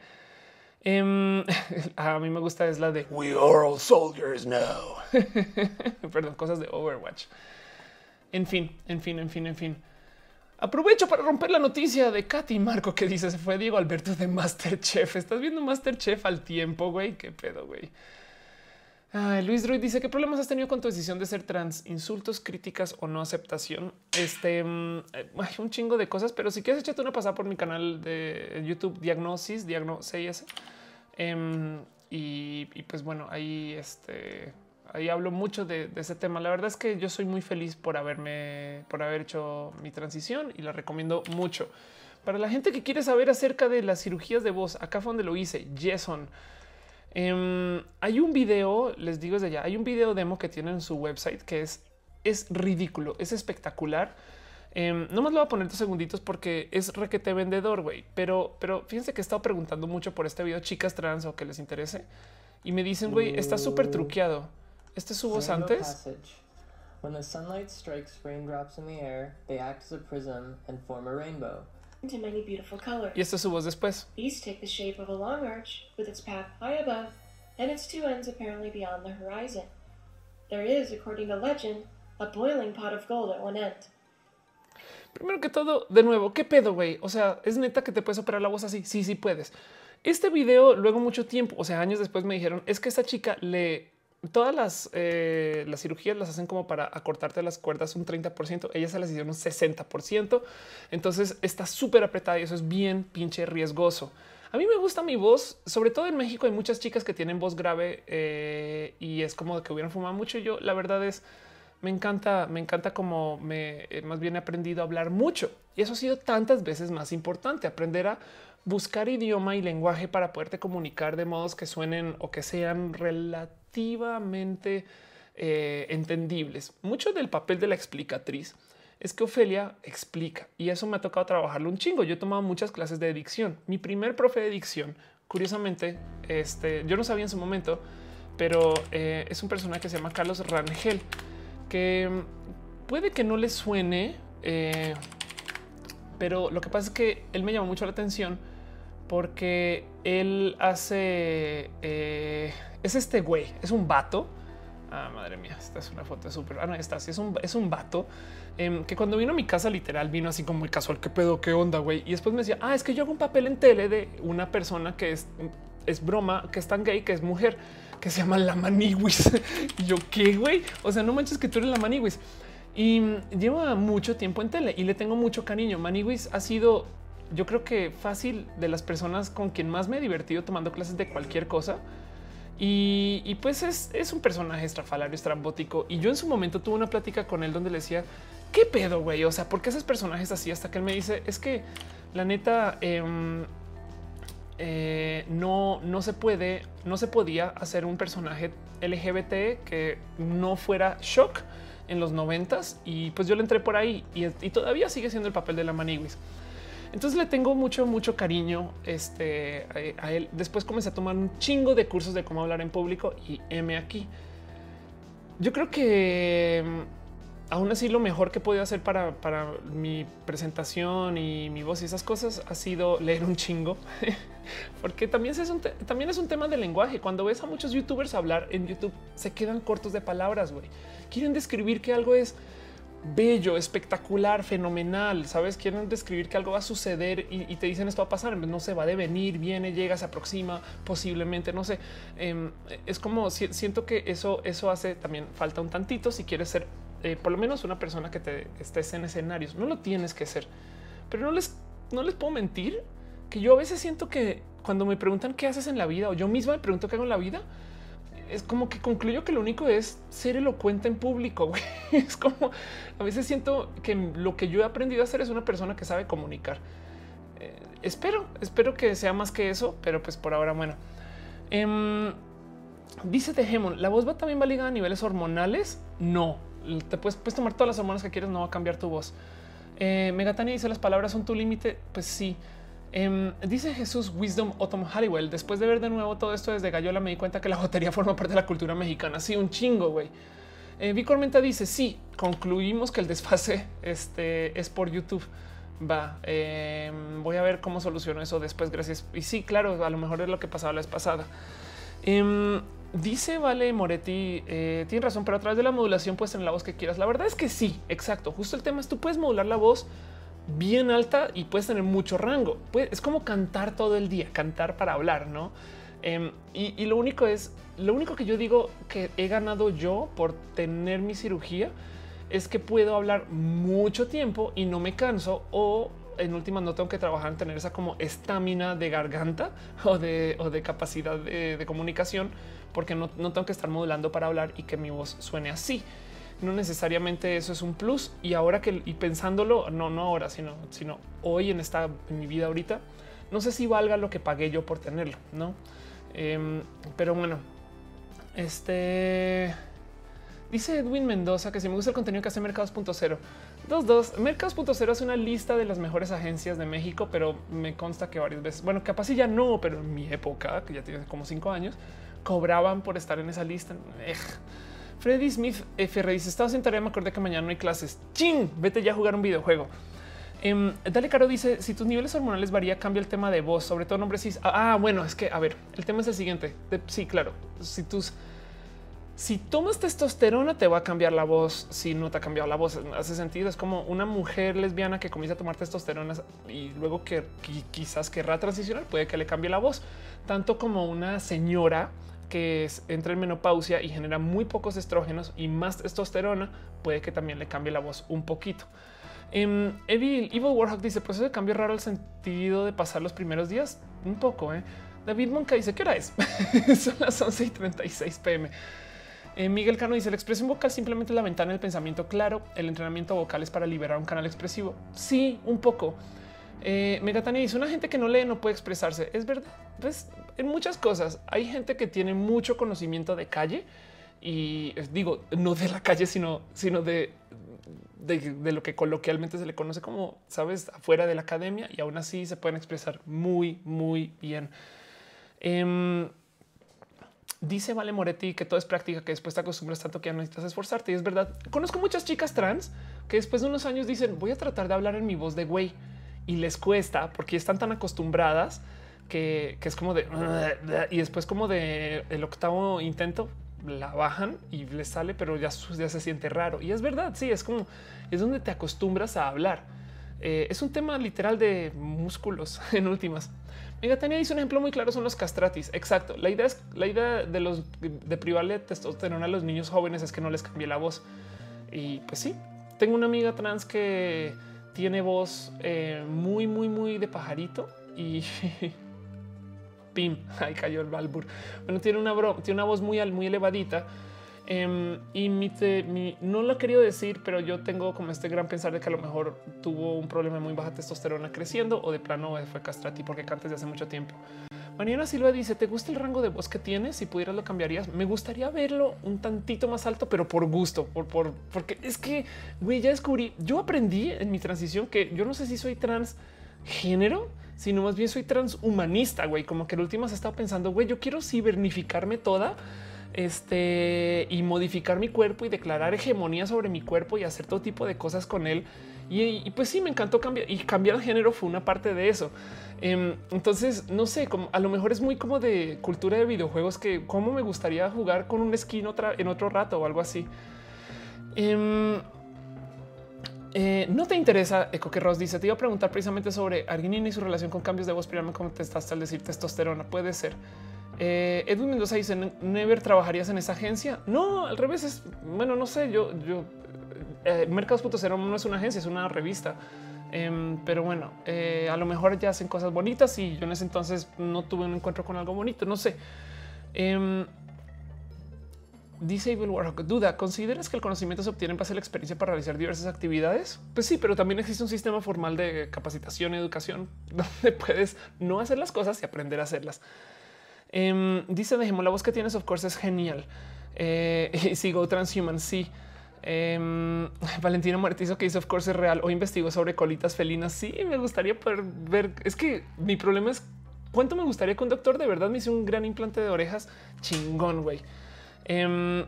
Em, a mí me gusta es la de We are all soldiers now. Perdón, cosas de Overwatch. En fin, en fin, en fin, en fin. Aprovecho para romper la noticia de Katy Marco que dice se fue Diego Alberto de Masterchef. Estás viendo Masterchef al tiempo, güey. Qué pedo, güey. Luis Druid dice qué problemas has tenido con tu decisión de ser trans, insultos, críticas o no aceptación. Este mm, eh, hay un chingo de cosas, pero si quieres échate una pasada por mi canal de YouTube Diagnosis, Diagnosis. Em, y, pues bueno, ahí este ahí hablo mucho de, ese tema. La verdad es que yo soy muy feliz por haberme, por haber hecho mi transición y la recomiendo mucho. Para la gente que quiere saber acerca de las cirugías de voz, acá fue donde lo hice, Jason. Em, hay un video, les digo desde ya, hay un video demo que tienen en su website que es, es ridículo, es espectacular. Eh, no más lo voy a poner dos segunditos porque es requete vendedor, güey. Pero, pero fíjense que he estado preguntando mucho por este video, chicas trans o que les interese. Y me dicen, güey, está súper truqueado. Este es su voz antes. When the sunlight strikes raindrops in the air, they act as a prism and form a rainbow. Into many beautiful colors. Y esta es su voz después. These take the shape of a long arch with its path high above and its two ends apparently beyond the horizon. There is, according to legend, a boiling pot of gold at one end. Primero que todo, de nuevo, ¿qué pedo, güey? O sea, ¿es neta que te puedes operar la voz así? Sí, sí puedes. Este video, luego mucho tiempo, o sea, años después me dijeron, es que esta chica le todas las, eh, las cirugías las hacen como para acortarte las cuerdas un 30%, ellas se las hicieron un 60%, entonces está súper apretada y eso es bien pinche riesgoso. A mí me gusta mi voz, sobre todo en México hay muchas chicas que tienen voz grave eh, y es como que hubieran fumado mucho. Yo la verdad es, me encanta, me encanta como me eh, más bien he aprendido a hablar mucho y eso ha sido tantas veces más importante, aprender a buscar idioma y lenguaje para poderte comunicar de modos que suenen o que sean relativamente eh, entendibles. Mucho del papel de la explicatriz es que Ofelia explica y eso me ha tocado trabajarlo un chingo. Yo he tomado muchas clases de dicción. Mi primer profe de dicción, curiosamente, este, yo no sabía en su momento, pero eh, es un personaje que se llama Carlos Rangel, que puede que no le suene, eh, pero lo que pasa es que él me llamó mucho la atención porque él hace eh, es este güey, es un vato. Ah, madre mía, esta es una foto súper. Ah, no, está. Sí, es un, es un vato em, que cuando vino a mi casa, literal, vino así como muy casual. ¿Qué pedo? ¿Qué onda, güey? Y después me decía, ah, es que yo hago un papel en tele de una persona que es, es broma, que es tan gay, que es mujer, que se llama la maniwis. y yo, ¿qué, güey? O sea, no manches que tú eres la maniwis. Y lleva mucho tiempo en tele y le tengo mucho cariño. Maniwis ha sido yo creo que fácil de las personas con quien más me he divertido tomando clases de cualquier cosa. Y, pues es, un personaje estrafalario, estrambótico. Y yo en su momento tuve una plática con él donde le decía, ¿qué pedo, güey? O sea, ¿por qué esos personajes así? Hasta que él me dice, es que la neta em, eh, no, no se puede, no se podía hacer un personaje LGBT que no fuera shock en los noventas. Y pues yo le entré por ahí y, todavía sigue siendo el papel de la Maniwis. Entonces le tengo mucho, mucho cariño este, a, él. Después comencé a tomar un chingo de cursos de cómo hablar en público y M aquí. Yo creo que aún así lo mejor que he podido hacer para, para mi presentación y mi voz y esas cosas ha sido leer un chingo, porque también es, un también es un tema de lenguaje. Cuando ves a muchos youtubers hablar en YouTube, se quedan cortos de palabras, güey. Quieren describir que algo es bello, espectacular, fenomenal. Sabes, quieren describir que algo va a suceder y, te dicen esto va a pasar. No se va a devenir, viene, llega, se aproxima, posiblemente. No sé. Em, es como siento que eso, eso hace también falta un tantito si quieres ser eh, por lo menos una persona que te estés en escenarios. No lo tienes que ser, pero no les, no les puedo mentir que yo a veces siento que cuando me preguntan qué haces en la vida o yo misma me pregunto qué hago en la vida, es como que concluyo que lo único es ser elocuente en público. Es como a veces siento que lo que yo he aprendido a hacer es una persona que sabe comunicar. Eh, espero, espero que sea más que eso, pero pues por ahora, bueno. Em, dice Tejemon, la voz va también va ligada a niveles hormonales. No, te puedes, tomar todas las hormonas que quieres, no va a cambiar tu voz. Eh, Megatania dice las palabras son tu límite. Pues sí. Em, dice Jesús Wisdom Autumn Halliwell. Después de ver de nuevo todo esto desde Gallola, me di cuenta que la jotería forma parte de la cultura mexicana. Sí, un chingo, güey. Eh, Menta dice: Sí, concluimos que el desfase este, es por YouTube. Va, em, voy a ver cómo soluciono eso después. Gracias. Y sí, claro, a lo mejor es lo que pasaba la vez pasada. Dice Vale Moretti, eh, tiene razón, pero a través de la modulación puedes tener la voz que quieras. La verdad es que sí, exacto. Justo el tema es tú puedes modular la voz bien alta y puedes tener mucho rango. es como cantar todo el día, cantar para hablar, no? Em, y, lo único es lo único que yo digo que he ganado yo por tener mi cirugía es que puedo hablar mucho tiempo y no me canso o en última no tengo que trabajar en tener esa como estamina de garganta o de, o de capacidad de, comunicación porque no, no tengo que estar modulando para hablar y que mi voz suene así no necesariamente eso es un plus. Y ahora que y pensándolo, no, no ahora, sino, sino hoy en esta mi vida ahorita, no sé si valga lo que pagué yo por tenerlo, no? Em, pero bueno, este dice Edwin Mendoza que si me gusta el contenido que hace Mercados.0. Dos, dos. Mercados.0 es una lista de las mejores agencias de México, pero me consta que varias veces, bueno, capaz ya no, pero en mi época, que ya tiene como cinco años, cobraban por estar en esa lista. Freddy Smith F. dice: Estaba en tarea, me acordé que mañana no hay clases. ¡Chin! Vete ya a jugar un videojuego. Em, Dale Caro dice: Si tus niveles hormonales varía, cambia el tema de voz, sobre todo nombres cis. Ah, bueno, es que a ver, el tema es el siguiente. sí, claro. Si tus si tomas testosterona, te va a cambiar la voz. Si no te ha cambiado la voz, hace sentido. Es como una mujer lesbiana que comienza a tomar testosterona y luego que quizás querrá transicionar, puede que le cambie la voz, tanto como una señora que entra en menopausia y genera muy pocos estrógenos y más testosterona, puede que también le cambie la voz un poquito. Um, Evil, Evil Warhawk dice: proceso de cambio raro el sentido de pasar los primeros días. Un poco, ¿eh? David Monca dice: ¿Qué hora es? Son las 11 y 36 pm. Eh, Miguel Cano dice: La expresión vocal simplemente la ventana del pensamiento claro. El entrenamiento vocal es para liberar un canal expresivo. Sí, un poco. Eh, Megatania dice: Una gente que no lee no puede expresarse. Es verdad. Pues en muchas cosas hay gente que tiene mucho conocimiento de calle y digo, no de la calle, sino, sino de de, lo que coloquialmente se le conoce como, sabes, afuera de la academia y aún así se pueden expresar muy, muy bien. Em, dice Vale Moretti que todo es práctica, que después te acostumbras tanto que ya no necesitas esforzarte. Y es verdad. Conozco muchas chicas trans que después de unos años dicen voy a tratar de hablar en mi voz de güey y les cuesta porque están tan acostumbradas que, que es como de y después como de el octavo intento la bajan y les sale, pero ya, ya se siente raro. Y es verdad, sí, es como es donde te acostumbras a hablar. Eh, es un tema literal de músculos en últimas. Megatania dice un ejemplo muy claro son los castratis. Exacto. La idea es la idea de los de privarle testosterona a los niños jóvenes es que no les cambie la voz. Y pues sí, tengo una amiga trans que tiene voz eh, muy, muy, muy de pajarito y pim, ahí cayó el balbur. Bueno, tiene una, tiene una voz muy, muy elevadita. Em, y no lo querido decir, pero yo tengo como este gran pensar de que a lo mejor tuvo un problema de muy baja testosterona creciendo o de plano fue castrati porque canta desde hace mucho tiempo. Mariana Silva dice: ¿Te gusta el rango de voz que tienes? Si pudieras, lo cambiarías. Me gustaría verlo un tantito más alto, pero por gusto, por, por porque es que güey, ya descubrí. Yo aprendí en mi transición que yo no sé si soy trans género, sino más bien soy transhumanista, güey. Como que el último se estaba pensando, güey, yo quiero cibernificarme toda este y modificar mi cuerpo y declarar hegemonía sobre mi cuerpo y hacer todo tipo de cosas con él. Y, pues sí, me encantó cambiar y cambiar el género fue una parte de eso. Em, entonces, no sé, como a lo mejor es muy como de cultura de videojuegos que cómo me gustaría jugar con un skin otra en otro rato o algo así. Em, eh, no te interesa Eco que Ross dice. Te iba a preguntar precisamente sobre Arginina y su relación con cambios de voz. Primero, cómo te estás al decir testosterona. Puede ser. Eh, Edwin Mendoza dice: Never trabajarías en esa agencia. No, al revés. Es bueno, no sé. Yo, yo, eh, Mercados.0 no es una agencia, es una revista. Em, pero bueno, eh, a lo mejor ya hacen cosas bonitas y yo en ese entonces no tuve un encuentro con algo bonito. No sé. Em, Evil Warhawk, duda, ¿consideras que el conocimiento se obtiene en base a la experiencia para realizar diversas actividades? Pues sí, pero también existe un sistema formal de capacitación y educación donde puedes no hacer las cosas y aprender a hacerlas. Eh, dice Dejemos la voz que tienes, of course, es genial. Eh, sigo transhuman, sí. Eh, Valentina Martizo que dice of course es real o investigó sobre colitas felinas. Sí, me gustaría poder ver. Es que mi problema es cuánto me gustaría que un doctor de verdad me hizo un gran implante de orejas chingón, güey. Um,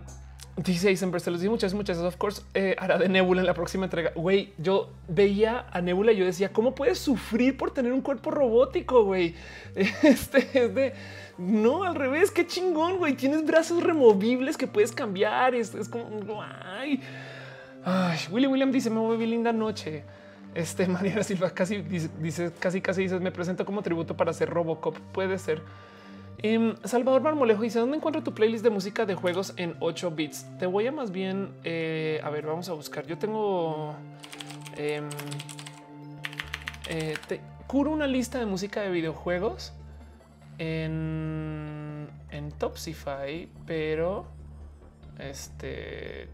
dice Eisenberg, se los digo muchas, muchas. Of course, eh, hará de Nebula en la próxima entrega. Güey, yo veía a Nebula y yo decía, ¿cómo puedes sufrir por tener un cuerpo robótico? Güey, este es de no al revés. Qué chingón, güey. Tienes brazos removibles que puedes cambiar. Es, es como ay. Ay, William William dice: Me voy linda noche. Este Mariana Silva casi dice, dice, casi, casi dices: Me presento como tributo para hacer Robocop. Puede ser. Em, Salvador Marmolejo dice: ¿Dónde encuentro tu playlist de música de juegos en 8 bits? Te voy a más bien, eh, a ver, vamos a buscar. Yo tengo. Em, eh, te curo una lista de música de videojuegos en, en Topsify, pero este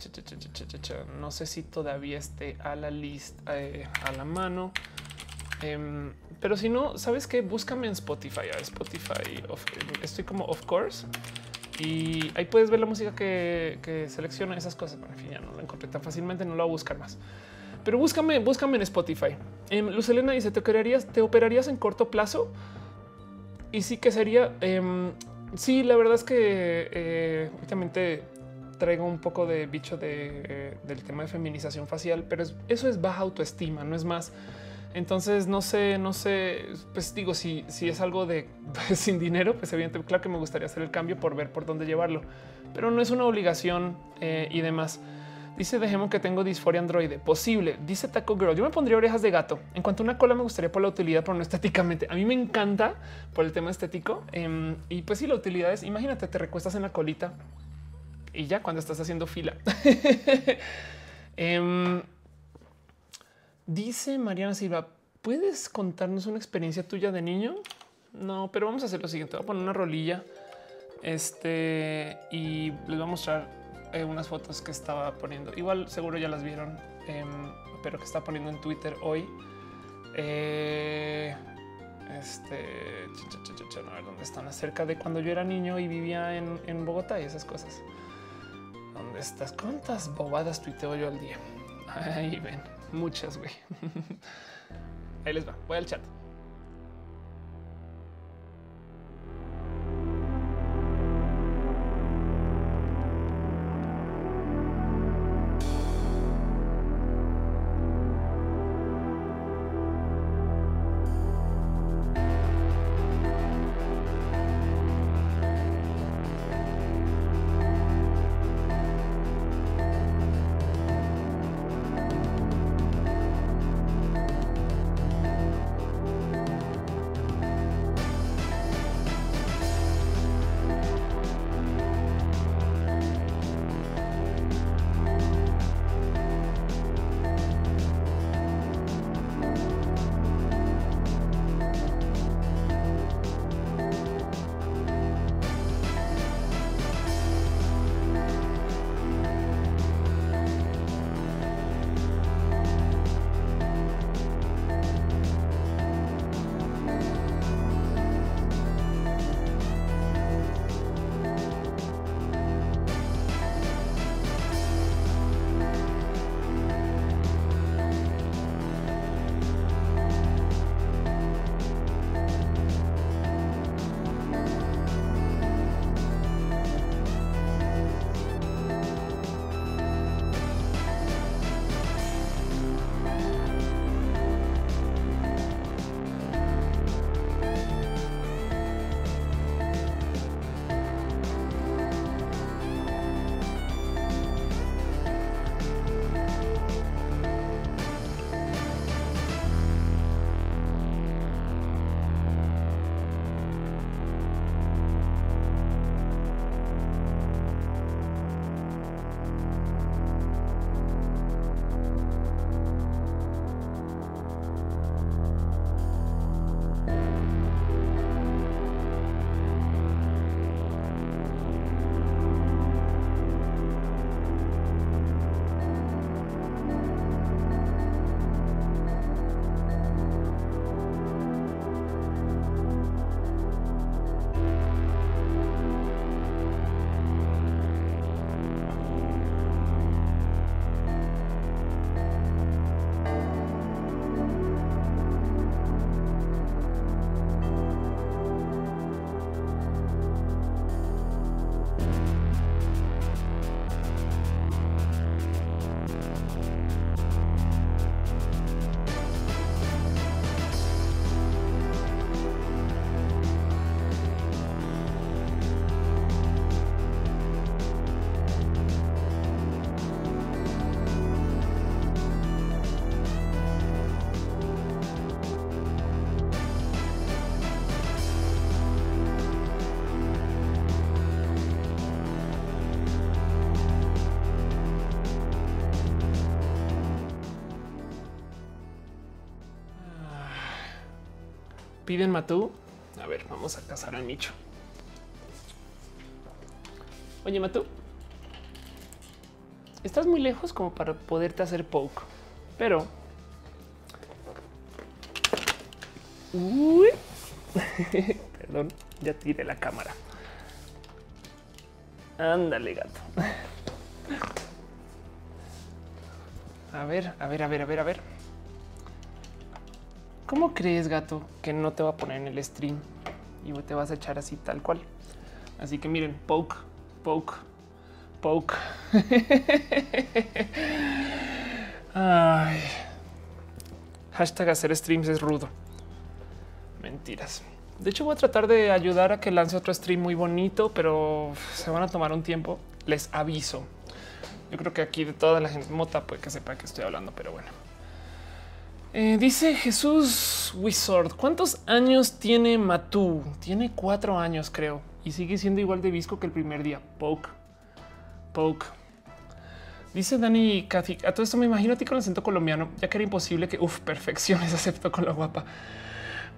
no sé si todavía esté a la lista, eh, a la mano. Em, pero si no, sabes que búscame en Spotify. A Spotify estoy como of course y ahí puedes ver la música que, que selecciona esas cosas. Para fin, ya no lo encontré tan fácilmente, no lo voy a buscar más. Pero búscame, búscame en Spotify. Em, Luz Elena dice: ¿te operarías, ¿te operarías en corto plazo? Y sí que sería. Em, sí, la verdad es que eh, traigo un poco de bicho de, del tema de feminización facial, pero eso es baja autoestima, no es más. Entonces, no sé, no sé, pues digo, si, si es algo de sin dinero, pues evidentemente, claro que me gustaría hacer el cambio por ver por dónde llevarlo, pero no es una obligación eh, y demás. Dice dejemos que tengo disforia androide. Posible. Dice Taco Girl. Yo me pondría orejas de gato. En cuanto a una cola, me gustaría por la utilidad, pero no estéticamente. A mí me encanta por el tema estético. Em, y pues sí, la utilidad es, imagínate, te recuestas en la colita y ya cuando estás haciendo fila. Em, dice Mariana Silva, ¿puedes contarnos una experiencia tuya de niño? No, pero vamos a hacer lo siguiente. Voy a poner una rolilla este y les voy a mostrar eh, unas fotos que estaba poniendo. Igual seguro ya las vieron, em, pero que está poniendo en Twitter hoy. Eh, este, a ver dónde están, acerca de cuando yo era niño y vivía en, en Bogotá y esas cosas. ¿Dónde estás? ¿Cuántas bobadas tuiteo yo al día? Ahí ven, muchas, güey. Ahí les va, voy al chat. Piden Matú. A ver, vamos a cazar al Micho. Oye, Matú. Estás muy lejos como para poderte hacer poke, pero Uy. Perdón, ya tiré la cámara. Ándale, gato. A ver, a ver, a ver, a ver, a ver. ¿Cómo crees, gato, que no te va a poner en el stream y te vas a echar así tal cual? Así que miren, poke, poke, poke. Ay. Hashtag hacer streams es rudo. Mentiras. De hecho, voy a tratar de ayudar a que lance otro stream muy bonito, pero se van a tomar un tiempo. Les aviso. Yo creo que aquí de toda la gente mota puede que sepa que estoy hablando, pero bueno. Eh, dice Jesús Wizard, ¿cuántos años tiene Matú? Tiene cuatro años, creo, y sigue siendo igual de visco que el primer día. Poke, poke. Dice Dani Cathy, a todo esto me imagino a ti con el acento colombiano, ya que era imposible que, uff, perfecciones acepto con la guapa.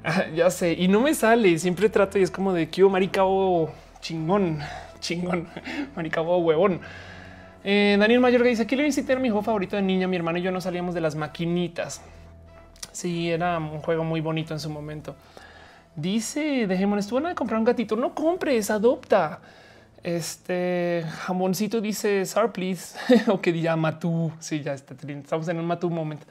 Ah, ya sé, y no me sale, siempre trato y es como de que maricabo chingón, chingón, maricabo huevón. Eh, Daniel Mayor que dice aquí le visité a mi juego favorito de niña. Mi hermano y yo no salíamos de las maquinitas. Sí, era un juego muy bonito en su momento. Dice Dejémonos, estuvo a comprar un gatito. No compres, adopta. Este jamoncito dice Sar, please. o que diga Matú. Sí, ya está. Estamos en un Matú momento.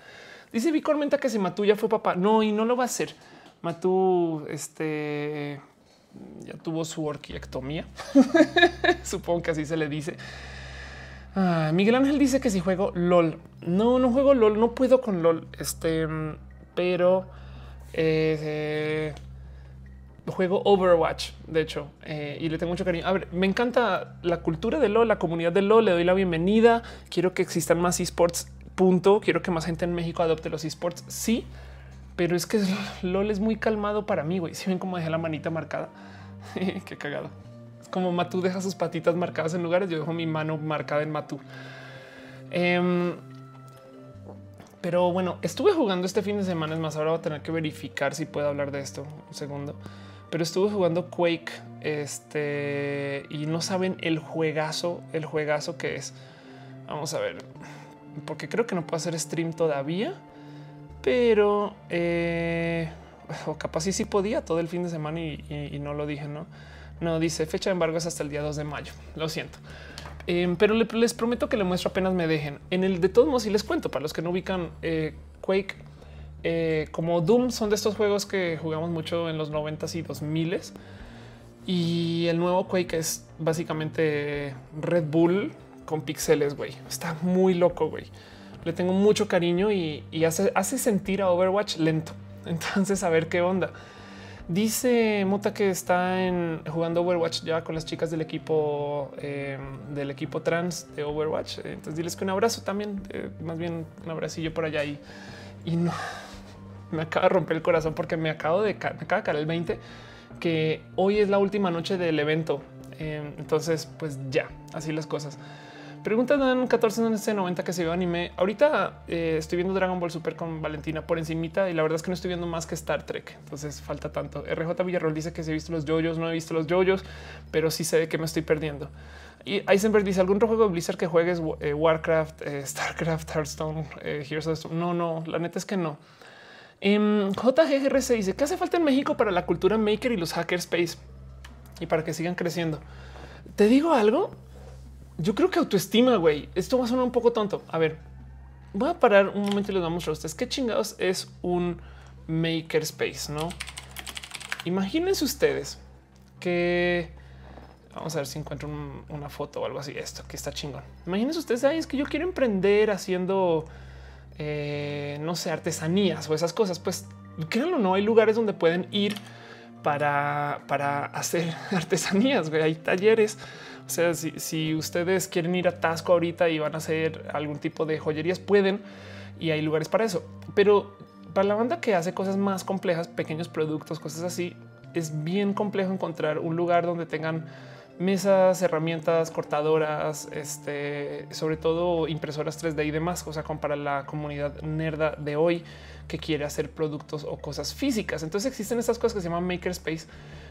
Dice Vi comenta que si Matú ya fue papá. No, y no lo va a hacer. Matú, este ya tuvo su orquiectomía. Supongo que así se le dice. Ah, Miguel Ángel dice que si juego LOL. No, no juego LOL, no puedo con LOL. Este, pero eh, juego Overwatch, de hecho, eh, y le tengo mucho cariño. A ver, me encanta la cultura de LOL, la comunidad de LOL. Le doy la bienvenida. Quiero que existan más esports. Punto. Quiero que más gente en México adopte los esports. Sí, pero es que LOL es muy calmado para mí. Güey, si ven cómo dejé la manita marcada, qué cagado como Matú deja sus patitas marcadas en lugares, yo dejo mi mano marcada en Matú. Em, pero bueno, estuve jugando este fin de semana. Es más, ahora voy a tener que verificar si puedo hablar de esto. Un segundo. Pero estuve jugando Quake este y no saben el juegazo, el juegazo que es. Vamos a ver, porque creo que no puedo hacer stream todavía, pero eh, o capaz sí, sí podía todo el fin de semana y no lo dije, no? No dice fecha de embargo es hasta el día 2 de mayo. Lo siento. Em, pero les prometo que le muestro apenas me dejen en el de todos modos y les cuento para los que no ubican eh, Quake eh, como Doom son de estos juegos que jugamos mucho en los 90s y 2000s y el nuevo Quake es básicamente Red Bull con pixeles. Güey, está muy loco. Güey, le tengo mucho cariño y, hace, hace sentir a Overwatch lento. Entonces, a ver qué onda. Dice Mota que está jugando Overwatch ya con las chicas del equipo em, del equipo trans de Overwatch. Entonces diles que un abrazo también, eh, más bien un abracillo por allá y, y no me acaba de romper el corazón porque me acabo de, me acaba de caer el 20 que hoy es la última noche del evento. Em, entonces, pues ya, así las cosas. Pregunta Dan 1490 que se vio anime. Ahorita eh, estoy viendo Dragon Ball Super con Valentina por encimita y la verdad es que no estoy viendo más que Star Trek. Entonces falta tanto. RJ Villarroel dice que se ha visto los yoyos, no he visto los yoyos, pero sí sé que me estoy perdiendo. Y Eisenberg dice algún juego de Blizzard que juegues eh, Warcraft, eh, Starcraft, Hearthstone, Heroes No, no, la neta es que no. Em, JGRC dice que hace falta en México para la cultura maker y los hackerspace y para que sigan creciendo. Te digo algo, yo creo que autoestima, güey. Esto va a sonar un poco tonto. A ver, voy a parar un momento y les vamos a ustedes qué chingados es un makerspace, no? Imagínense ustedes que vamos a ver si encuentro una foto o algo así. Esto que está chingón. Imagínense ustedes, ahí es que yo quiero emprender haciendo, eh, no sé, artesanías o esas cosas. Pues créanlo, no hay lugares donde pueden ir para, para hacer artesanías. Güey. Hay talleres o sea, si, ustedes quieren ir a Tasco ahorita y van a hacer algún tipo de joyerías, pueden y hay lugares para eso. Pero para la banda que hace cosas más complejas, pequeños productos, cosas así, es bien complejo encontrar un lugar donde tengan mesas, herramientas, cortadoras, este, sobre todo impresoras 3D y demás, o sea, para la comunidad nerda de hoy que quiere hacer productos o cosas físicas. Entonces existen estas cosas que se llaman makerspace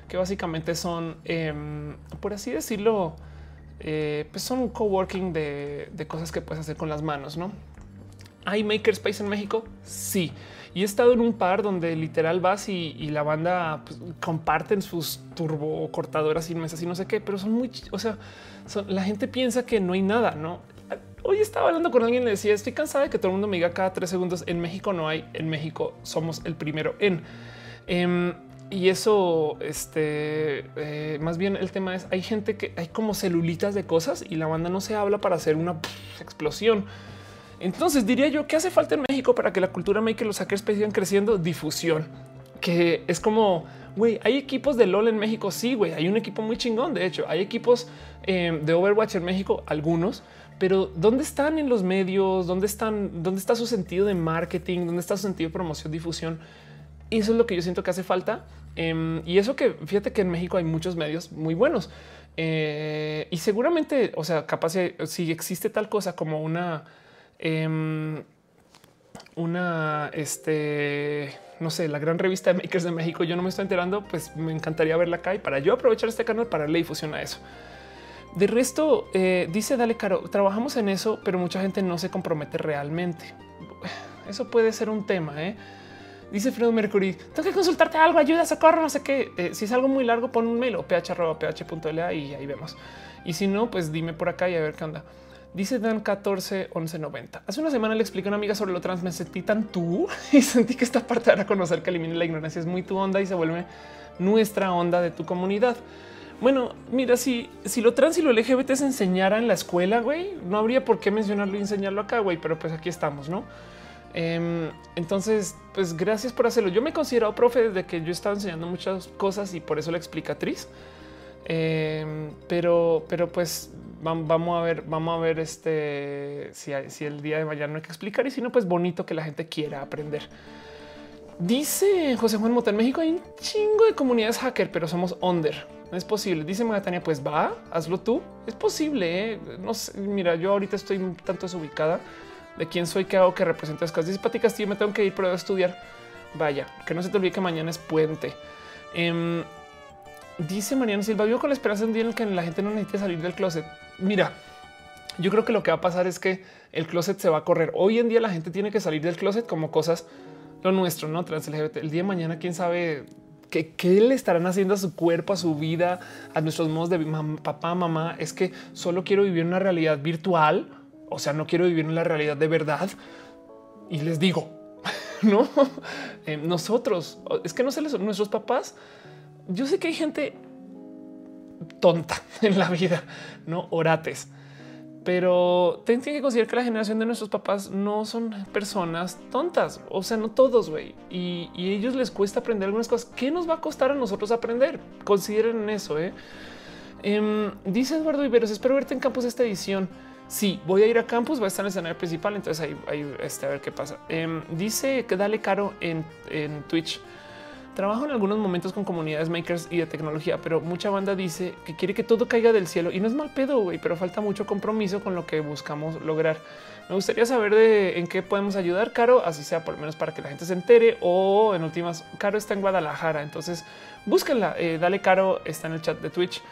que básicamente son, em, por así decirlo, eh, pues son coworking de, de cosas que puedes hacer con las manos, ¿no? ¿Hay Makerspace en México? Sí. Y he estado en un par donde literal vas y, la banda pues, comparten sus turbo cortadoras inmensas y no sé qué, pero son muy, o sea, la gente piensa que no hay nada, ¿no? Hoy estaba hablando con alguien y le decía, estoy cansada de que todo el mundo me diga cada tres segundos, en México no hay, en México somos el primero en... Em, y eso, este, eh, más bien el tema es, hay gente que hay como celulitas de cosas y la banda no se habla para hacer una explosión. Entonces diría yo que hace falta en México para que la cultura maker los hackers sigan creciendo difusión, que es como güey, hay equipos de LOL en México. Sí, güey, hay un equipo muy chingón. De hecho, hay equipos eh, de Overwatch en México, algunos, pero ¿dónde están en los medios? ¿Dónde están? ¿Dónde está su sentido de marketing? ¿Dónde está su sentido de promoción, difusión? Y eso es lo que yo siento que hace falta. Em, y eso que fíjate que en México hay muchos medios muy buenos. Eh, y seguramente, o sea, capaz si existe tal cosa como una Em, una, este, no sé, la gran revista de makers de México. Yo no me estoy enterando, pues me encantaría verla acá y para yo aprovechar este canal para darle difusión a eso. De resto, eh, dice Dale Caro, trabajamos en eso, pero mucha gente no se compromete realmente. Eso puede ser un tema. ¿eh? Dice Fredo Mercury, tengo que consultarte algo, ayuda, socorro, no sé qué. Eh, si es algo muy largo, pon un mail o ph.ph.la y ahí vemos. Y si no, pues dime por acá y a ver qué onda. Dice Dan 14 11 90. Hace una semana le expliqué a una amiga sobre lo trans. Me sentí tan tú y sentí que esta parte era conocer que elimine la ignorancia es muy tu onda y se vuelve nuestra onda de tu comunidad. Bueno, mira, si, si lo trans y lo LGBT se enseñara en la escuela, güey, no habría por qué mencionarlo y enseñarlo acá, güey, pero pues aquí estamos, no? Em, entonces, pues gracias por hacerlo. Yo me considero profe desde que yo estaba enseñando muchas cosas y por eso la explicatriz. Em, pero, pero pues vamos a ver, vamos a ver este si, el día de mañana no hay que explicar y si no, pues bonito que la gente quiera aprender. Dice José Juan Mota en México hay un chingo de comunidades hacker, pero somos under. No es posible. Dice Magatania, pues va, hazlo tú. Es posible. ¿eh? No sé. Mira, yo ahorita estoy tanto desubicada de quién soy, qué hago, que represento las cosas. Dice Pati Castillo, me tengo que ir, pero a estudiar. Vaya, que no se te olvide que mañana es puente. Em, dice Mariano Silva, vivo con la esperanza de un día en el que la gente no necesite salir del closet. Mira, yo creo que lo que va a pasar es que el closet se va a correr. Hoy en día la gente tiene que salir del closet como cosas lo nuestro, no trans LGBT. El día de mañana, quién sabe qué, le estarán haciendo a su cuerpo, a su vida, a nuestros modos de papá, mamá. Es que solo quiero vivir una realidad virtual. O sea, no quiero vivir en la realidad de verdad. Y les digo, no eh, nosotros es que no sé, nuestros papás. Yo sé que hay gente tonta en la vida, no orates. Pero tienen que considerar que la generación de nuestros papás no son personas tontas. O sea, no todos, güey. Y, ellos les cuesta aprender algunas cosas. ¿Qué nos va a costar a nosotros aprender? Consideren eso. ¿eh? Em, dice Eduardo Iberos, espero verte en campus esta edición. Sí, voy a ir a campus, va a estar en el escenario principal, entonces ahí, este, a ver qué pasa. Em, dice que dale caro en, en Twitch. Trabajo en algunos momentos con comunidades makers y de tecnología, pero mucha banda dice que quiere que todo caiga del cielo y no es mal pedo, pero falta mucho compromiso con lo que buscamos lograr. Me gustaría saber de en qué podemos ayudar, Caro, así sea por lo menos para que la gente se entere o en últimas, Caro está en Guadalajara, entonces búsquenla, eh, dale Caro, está en el chat de Twitch.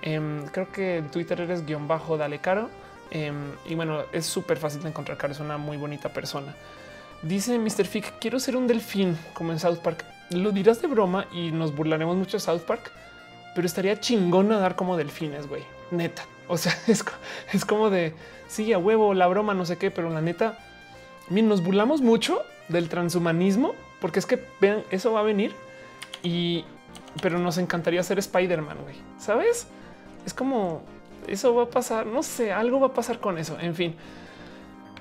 Em, creo que en Twitter eres guion bajo, dale Caro. Em, y bueno, es súper fácil de encontrar, Caro es una muy bonita persona. Dice Mr. Fick, quiero ser un delfín como en South Park lo dirás de broma y nos burlaremos mucho de South Park, pero estaría chingón nadar como delfines, güey. Neta. O sea, es, es, como de sí, a huevo, la broma, no sé qué, pero la neta, miren, nos burlamos mucho del transhumanismo porque es que vean, eso va a venir y pero nos encantaría ser Spider-Man, güey. Sabes? Es como eso va a pasar. No sé, algo va a pasar con eso. En fin,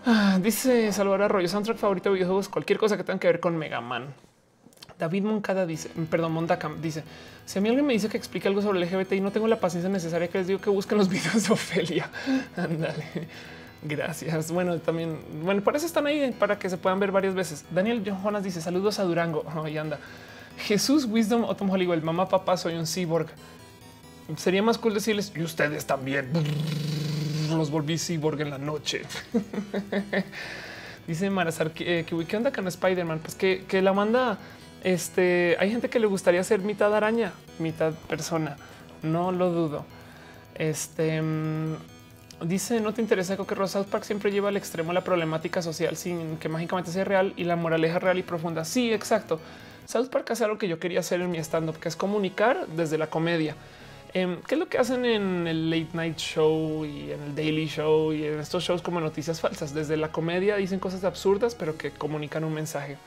ah, dice Salvador Arroyo, soundtrack favorito de videojuegos, cualquier cosa que tenga que ver con Mega Man. David Moncada dice, perdón, Mondacam dice: Si a mí alguien me dice que explique algo sobre el LGBT y no tengo la paciencia necesaria, que les digo que busquen los videos de Ofelia. Ándale. Gracias. Bueno, también, bueno, por eso están ahí para que se puedan ver varias veces. Daniel Jonas dice: Saludos a Durango. Ahí anda. Jesús Wisdom Otom Hollywood. Mamá, papá, soy un cyborg. Sería más cool decirles y ustedes también. Los volví cyborg en la noche. dice Marazar que, qué onda con Spider-Man. Pues que, que la manda este hay gente que le gustaría ser mitad araña, mitad persona. No lo dudo. Este mm, Dice, no te interesa que South Park siempre lleva al extremo la problemática social sin que mágicamente sea real y la moraleja real y profunda. Sí, exacto. South Park hace algo que yo quería hacer en mi stand-up, que es comunicar desde la comedia. Em, ¿Qué es lo que hacen en el late night show y en el daily show y en estos shows como noticias falsas? Desde la comedia dicen cosas absurdas, pero que comunican un mensaje.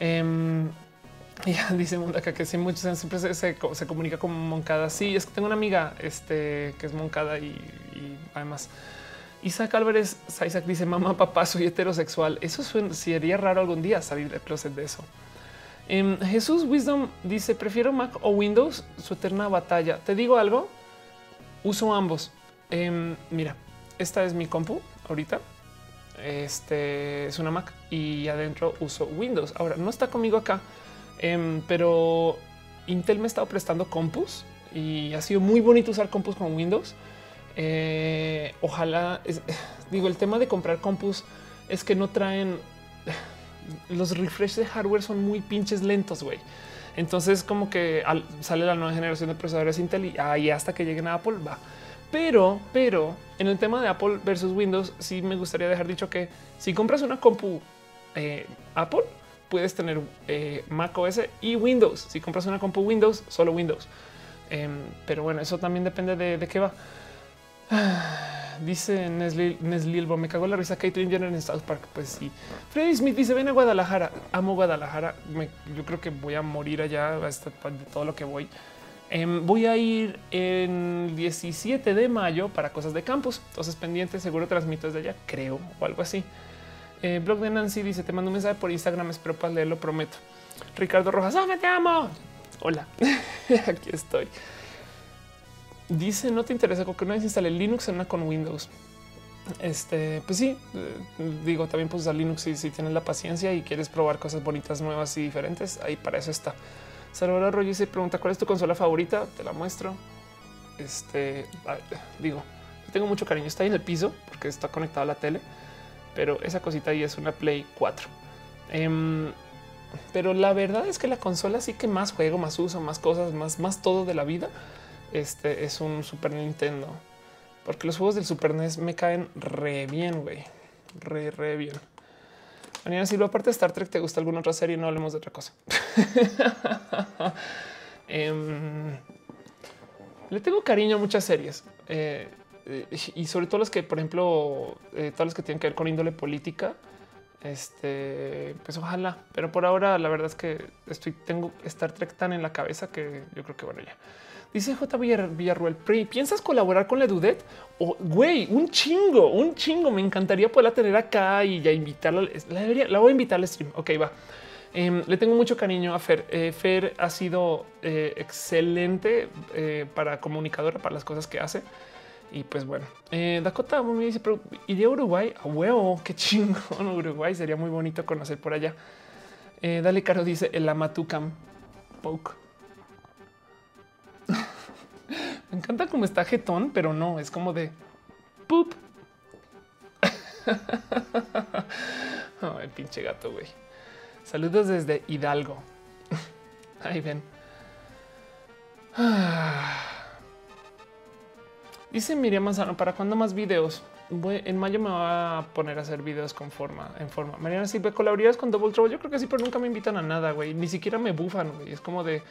Em, ya dice acá que siempre se, comunica como Moncada. Sí, es que tengo una amiga este, que es Moncada y, además Isaac Álvarez, Isaac dice mamá, papá, soy heterosexual. Eso sería raro algún día salir del closet de eso. Em, Jesús Wisdom dice prefiero Mac o Windows, su eterna batalla. Te digo algo, uso ambos. Em, mira, esta es mi compu ahorita. Este es una Mac y adentro uso Windows. Ahora no está conmigo acá Em, pero Intel me ha estado prestando compus y ha sido muy bonito usar compus con Windows. Eh, ojalá, digo, el tema de comprar compus es que no traen los refresh de hardware son muy pinches lentos, güey. Entonces, como que sale la nueva generación de procesadores Intel y ahí hasta que lleguen a Apple va. Pero, pero en el tema de Apple versus Windows, sí me gustaría dejar dicho que si compras una compu eh, Apple, puedes tener eh, Mac OS y Windows. Si compras una compu Windows, solo Windows. Em, pero bueno, eso también depende de, qué va. dice Nesli, me cago en la risa Caitlyn Jenner en South Park. Pues sí. Freddy Smith dice, ven a Guadalajara. Amo Guadalajara. yo creo que voy a morir allá de todo lo que voy. Em, voy a ir en 17 de mayo para cosas de campus. Entonces pendiente, seguro transmito desde allá, creo, o algo así. Eh, blog de Nancy dice: Te mando un mensaje por Instagram, espero para leerlo, prometo. Ricardo Rojas, ¡Ah, te amo! Hola, aquí estoy. Dice: No te interesa que una vez instale Linux en una con Windows. Este, pues sí, eh, digo, también puedes usar Linux si, si, tienes la paciencia y quieres probar cosas bonitas, nuevas y diferentes. Ahí para eso está. Salvador Arroyo se pregunta: ¿Cuál es tu consola favorita? Te la muestro. Este, digo, tengo mucho cariño. Está ahí en el piso porque está conectado a la tele pero esa cosita ahí es una Play 4. Em, pero la verdad es que la consola sí que más juego, más uso, más cosas, más, más todo de la vida. Este es un Super Nintendo, porque los juegos del Super NES me caen re bien, güey, re, re bien. Mañana, si lo aparte de Star Trek, ¿te gusta alguna otra serie? No hablemos de otra cosa. Em, le tengo cariño a muchas series. Eh, y sobre todo los que, por ejemplo, eh, todos los que tienen que ver con índole política, este, pues ojalá. Pero por ahora, la verdad es que estoy, tengo Star Trek tan en la cabeza que yo creo que bueno, ya. Dice J. Villarruel, ¿piensas colaborar con la Dudet? O güey, un chingo, un chingo. Me encantaría poderla tener acá y ya invitarla. La, la voy a invitar al stream. Ok, va. Em, le tengo mucho cariño a Fer. Eh, Fer ha sido excelente para comunicadora, para las cosas que hace. Y pues bueno, eh, Dakota me dice, pero iría a Uruguay a huevo, qué chingón Uruguay, sería muy bonito conocer por allá. Eh, dale, Caro dice el Amatucam Poke. me encanta cómo está jetón, pero no, es como de poop. el pinche gato, güey. Saludos desde Hidalgo. Ahí ven. Dice Miriam Manzano, ¿para cuándo más videos? en mayo me va a poner a hacer videos con forma, en forma. Mariana Silva, ¿colaborarías con Double Trouble? Yo creo que sí, pero nunca me invitan a nada, güey. Ni siquiera me bufan, güey. Es como de,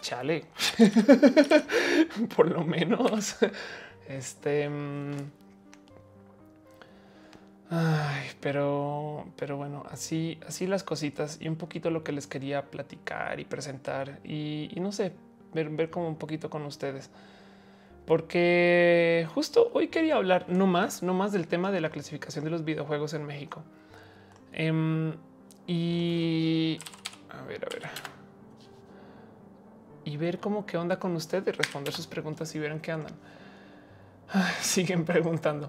chale. Por lo menos. Este... Mm, ay, pero, pero bueno, así, así las cositas y un poquito lo que les quería platicar y presentar y, no sé, ver, ver como un poquito con ustedes porque justo hoy quería hablar no más, no más del tema de la clasificación de los videojuegos en México. Em, y a ver, a ver. Y ver cómo qué onda con ustedes, responder sus preguntas y ver en qué andan. siguen preguntando.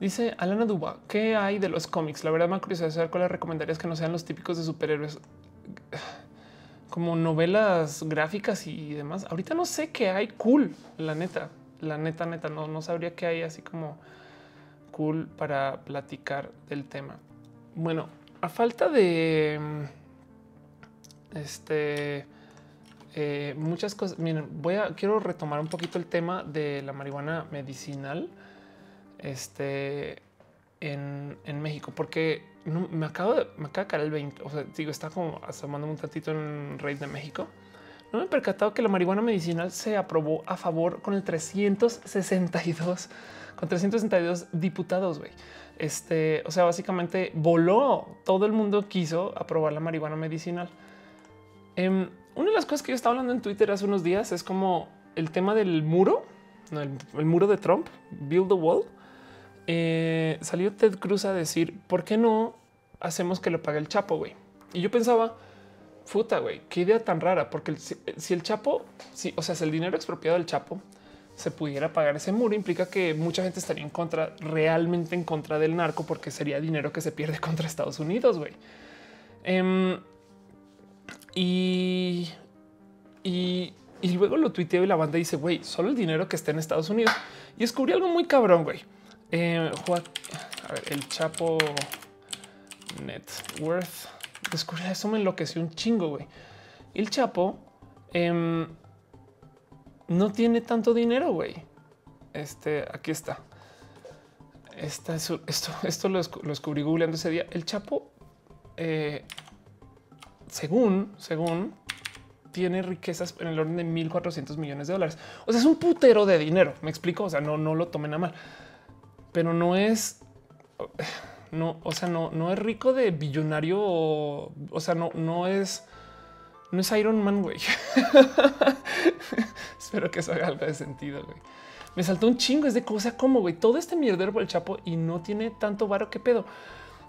Dice Alana Duba, ¿qué hay de los cómics? La verdad me curiosidad saber cuáles recomendarías que no sean los típicos de superhéroes como novelas gráficas y demás. Ahorita no sé qué hay cool, la neta, la neta, neta, no, no sabría qué hay así como cool para platicar del tema. Bueno, a falta de este eh, muchas cosas. Miren, voy a quiero retomar un poquito el tema de la marihuana medicinal. este, en, México, porque me acabo de, me acaba el 20. O sea, digo, está como asomándome un tantito en Rey de México. No me he percatado que la marihuana medicinal se aprobó a favor con el 362, con 362 diputados. Este, o sea, básicamente voló. Todo el mundo quiso aprobar la marihuana medicinal. Em, una de las cosas que yo estaba hablando en Twitter hace unos días es como el tema del muro, el, muro de Trump, Build the Wall. Eh, salió Ted Cruz a decir, ¿por qué no hacemos que lo pague el Chapo, güey? Y yo pensaba, puta, güey, qué idea tan rara, porque si, el Chapo, si, o sea, si el dinero expropiado del Chapo se pudiera pagar ese muro, implica que mucha gente estaría en contra, realmente en contra del narco, porque sería dinero que se pierde contra Estados Unidos, güey. Em, y, y, luego lo tuiteo y la banda dice, güey, solo el dinero que está en Estados Unidos. Y descubrí algo muy cabrón, güey. Eh, a ver, el Chapo Net Worth. Descubrí eso, me enloqueció un chingo, güey. El Chapo em, no tiene tanto dinero, güey. Este, aquí está. esto, esto lo, descubrí googleando ese día. El Chapo, eh, según, según, tiene riquezas en el orden de 1400 millones de dólares. O sea, es un putero de dinero. Me explico. O sea, no, no lo tomen a mal, pero no es, no, o sea, no, no es rico de billonario. O, sea, no, no es, no es Iron Man, güey. Espero que eso haga algo de sentido, güey. Me saltó un chingo. Es de cosa como, güey, todo este mierdero por el chapo y no tiene tanto varo que pedo.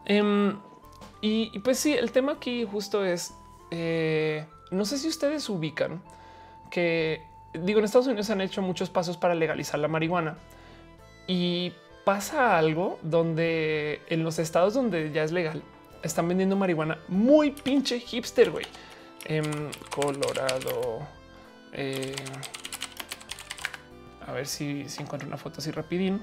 Em, y, pues sí, el tema aquí justo es, eh, no sé si ustedes ubican que, digo, en Estados Unidos han hecho muchos pasos para legalizar la marihuana y pasa algo donde en los estados donde ya es legal están vendiendo marihuana muy pinche hipster, güey. En Colorado. Eh, a ver si, si, encuentro una foto así rapidín.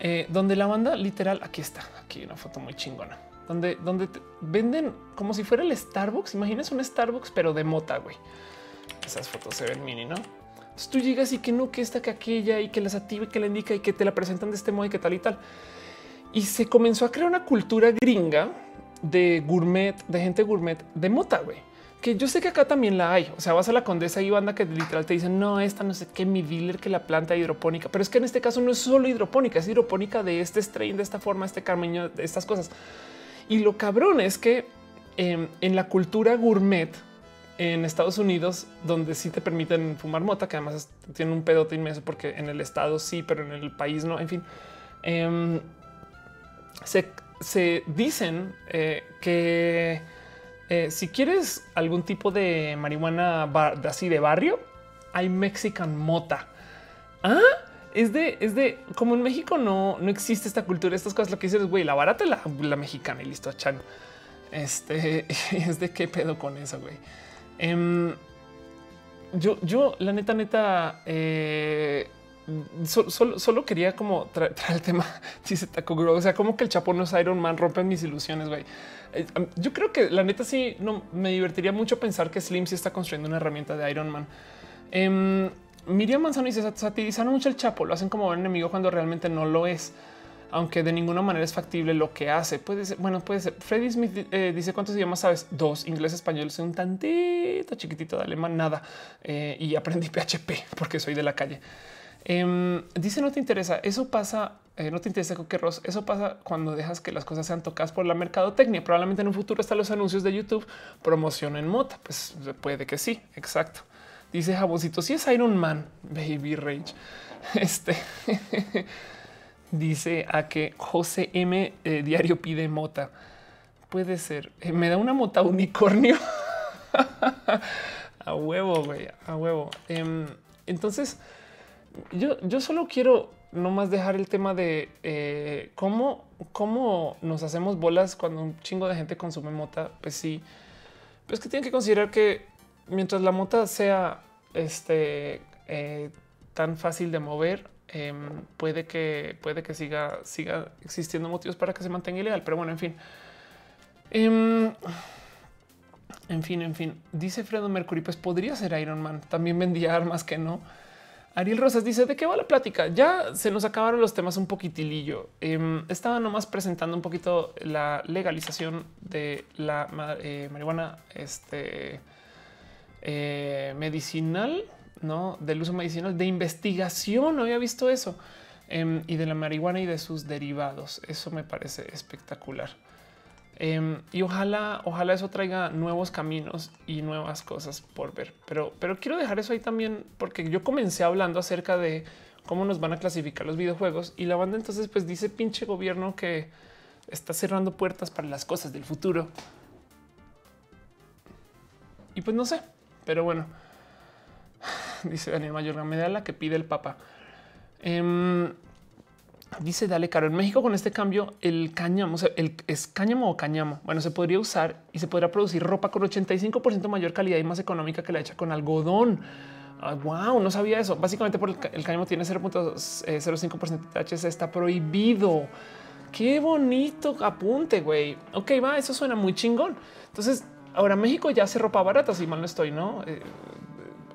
Eh, donde la banda literal, aquí está, aquí una foto muy chingona donde, donde venden como si fuera el Starbucks. Imagínese un Starbucks, pero de mota, güey. Esas fotos se ven mini, ¿no? Tú llegas y que no, que esta, que aquella y que las activa y que la indica y que te la presentan de este modo y que tal y tal. Y se comenzó a crear una cultura gringa de gourmet, de gente gourmet de mota, güey. Que yo sé que acá también la hay. O sea, vas a la condesa y banda que literal te dicen, no, esta no sé qué, mi dealer que la planta hidropónica. Pero es que en este caso no es solo hidropónica, es hidropónica de este strain, de esta forma, este carmeño, de estas cosas. Y lo cabrón es que em, en la cultura gourmet en Estados Unidos, donde sí te permiten fumar mota, que además tiene un pedote inmenso porque en el estado sí, pero en el país no. En fin, em, se, dicen eh, que eh, si quieres algún tipo de marihuana así de barrio, hay Mexican mota. Ah, es de, es de como en México no, no existe esta cultura, estas cosas. Lo que dices es güey, la barata, la, la mexicana y listo, chan. Este es de qué pedo con eso, güey. Em, yo, yo, la neta, neta, eh, solo, quería como traer, el tema. Dice Taco Grow. O sea, como que el Chapo no es Iron Man, rompen mis ilusiones, güey. Eh, yo creo que la neta sí no me divertiría mucho pensar que Slim sí está construyendo una herramienta de Iron Man. Em, Miriam Manzano dice satirizan mucho el Chapo, lo hacen como un enemigo cuando realmente no lo es, aunque de ninguna manera es factible lo que hace. Puede ser, bueno, puede ser. Freddy Smith eh, dice cuántos idiomas sabes? Dos, inglés, español, soy un tantito chiquitito de alemán, nada. Eh, y aprendí PHP porque soy de la calle. Em, dice no te interesa. Eso pasa, eh, no te interesa que Ross. Eso pasa cuando dejas que las cosas sean tocadas por la mercadotecnia. Probablemente en un futuro están los anuncios de YouTube promocionen mota. Pues puede que sí, exacto. Dice Jaboncito, si es Iron Man, Baby Rage. Este dice a que José M eh, diario pide mota. Puede ser. Eh, me da una mota unicornio. a huevo, güey, a huevo. Em, entonces, yo, yo solo quiero nomás dejar el tema de eh, cómo, cómo nos hacemos bolas cuando un chingo de gente consume mota. Pues sí, pues que tienen que considerar que mientras la mota sea este, eh, tan fácil de mover, em, puede que puede que siga, siga existiendo motivos para que se mantenga ilegal. Pero bueno, en fin. Em, en fin, en fin, dice Fredo Mercury, pues podría ser Iron Man. También vendía armas que no. Ariel Rosas dice de qué va la plática. Ya se nos acabaron los temas un poquitilillo. Eh, estaba nomás presentando un poquito la legalización de la eh, marihuana este, eh, medicinal, no del uso medicinal de investigación. No había visto eso em, y de la marihuana y de sus derivados. Eso me parece espectacular. Em, y ojalá, ojalá eso traiga nuevos caminos y nuevas cosas por ver. Pero, pero quiero dejar eso ahí también, porque yo comencé hablando acerca de cómo nos van a clasificar los videojuegos y la banda entonces pues dice pinche gobierno que está cerrando puertas para las cosas del futuro. Y pues no sé, pero bueno, dice Daniel Mayorga, me da la que pide el Papa. Em, Dice Dale Caro, en México con este cambio el cáñamo, el es cáñamo o cañamo. Bueno, se podría usar y se podrá producir ropa con 85% mayor calidad y más económica que la hecha con algodón. wow, no sabía eso. Básicamente por el, cáñamo tiene 0.05% de THC, está prohibido. Qué bonito apunte, güey. Ok, va, eso suena muy chingón. Entonces, ahora México ya hace ropa barata, si mal no estoy, ¿no? Eh,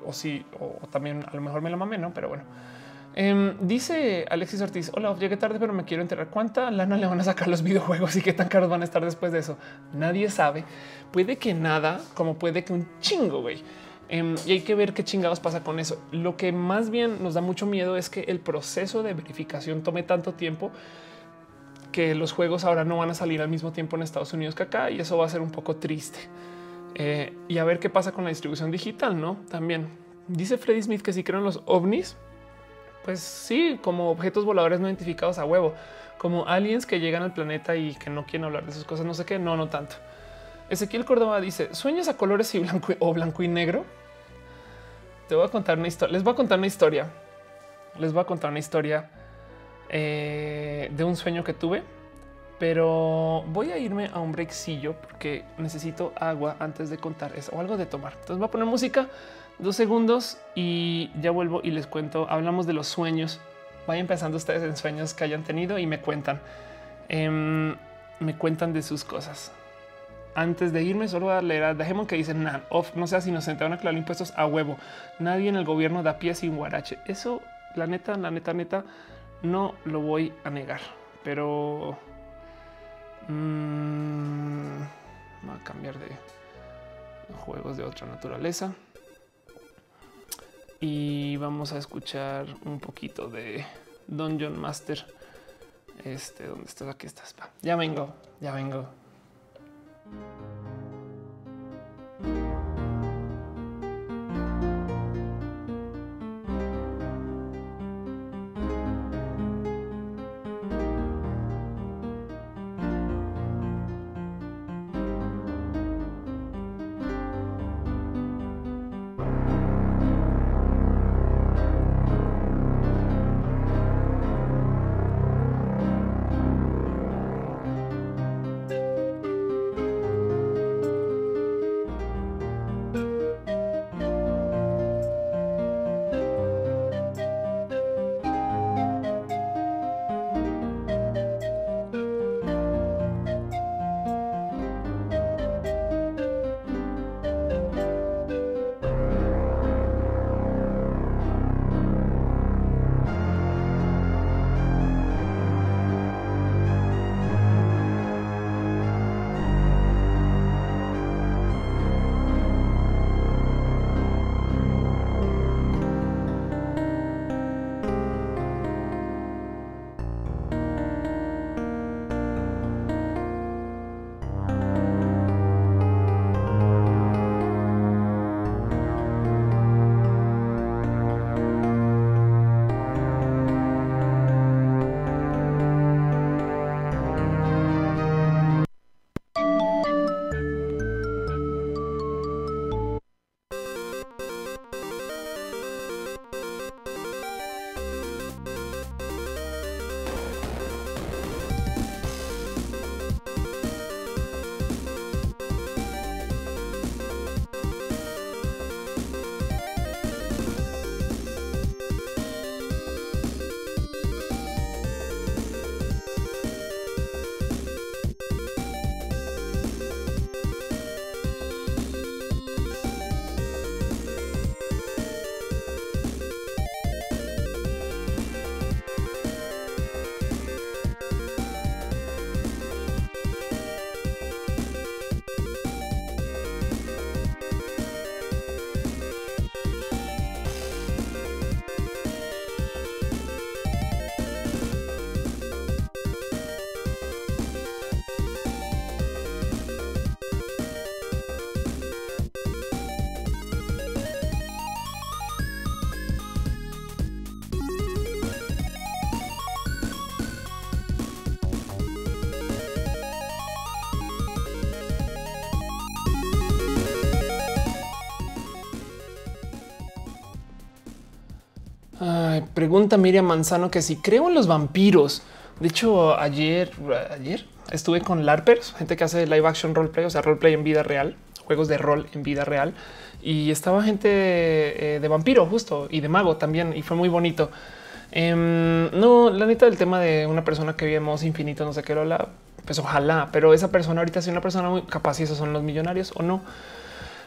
o sí, o también a lo mejor me la mamé, ¿no? Pero bueno. Em, dice Alexis Ortiz, hola, llegué tarde, pero me quiero enterar cuánta lana le van a sacar los videojuegos y qué tan caros van a estar después de eso. Nadie sabe. Puede que nada, como puede que un chingo, güey. Em, y hay que ver qué chingados pasa con eso. Lo que más bien nos da mucho miedo es que el proceso de verificación tome tanto tiempo que los juegos ahora no van a salir al mismo tiempo en Estados Unidos que acá y eso va a ser un poco triste. Eh, y a ver qué pasa con la distribución digital, ¿no? También dice Freddy Smith que si creen los ovnis, pues sí, como objetos voladores no identificados a huevo, como aliens que llegan al planeta y que no quieren hablar de sus cosas, no sé qué, no, no tanto. Ezequiel Córdoba dice, ¿sueñas a colores y blanco o blanco y negro? Te voy a contar una historia, les voy a contar una historia, les voy a contar una historia eh, de un sueño que tuve, pero voy a irme a un breakcillo porque necesito agua antes de contar eso o algo de tomar. Entonces voy a poner música dos segundos y ya vuelvo y les cuento. Hablamos de los sueños. Vayan pensando ustedes en sueños que hayan tenido y me cuentan. Em, me cuentan de sus cosas. Antes de irme, solo a leer a Dejemos que dicen nah, off, no seas inocente, van a aclarar impuestos a huevo. Nadie en el gobierno da pie sin guarache. Eso, la neta, la neta, neta, no lo voy a negar, pero mmm, a cambiar de juegos de otra naturaleza y vamos a escuchar un poquito de Dungeon Master. Este, ¿dónde estás? Aquí estás. Ya vengo, ya vengo. Pregunta Miriam Manzano que si creo en los vampiros. De hecho, ayer, ayer estuve con LARPers, gente que hace live action roleplay, o sea, roleplay en vida real, juegos de rol en vida real. Y estaba gente eh, de vampiro justo y de mago también. Y fue muy bonito. Em, no, la neta del tema de una persona que en infinito, no sé qué, la pues ojalá, pero esa persona ahorita es una persona muy capaz y esos son los millonarios o no.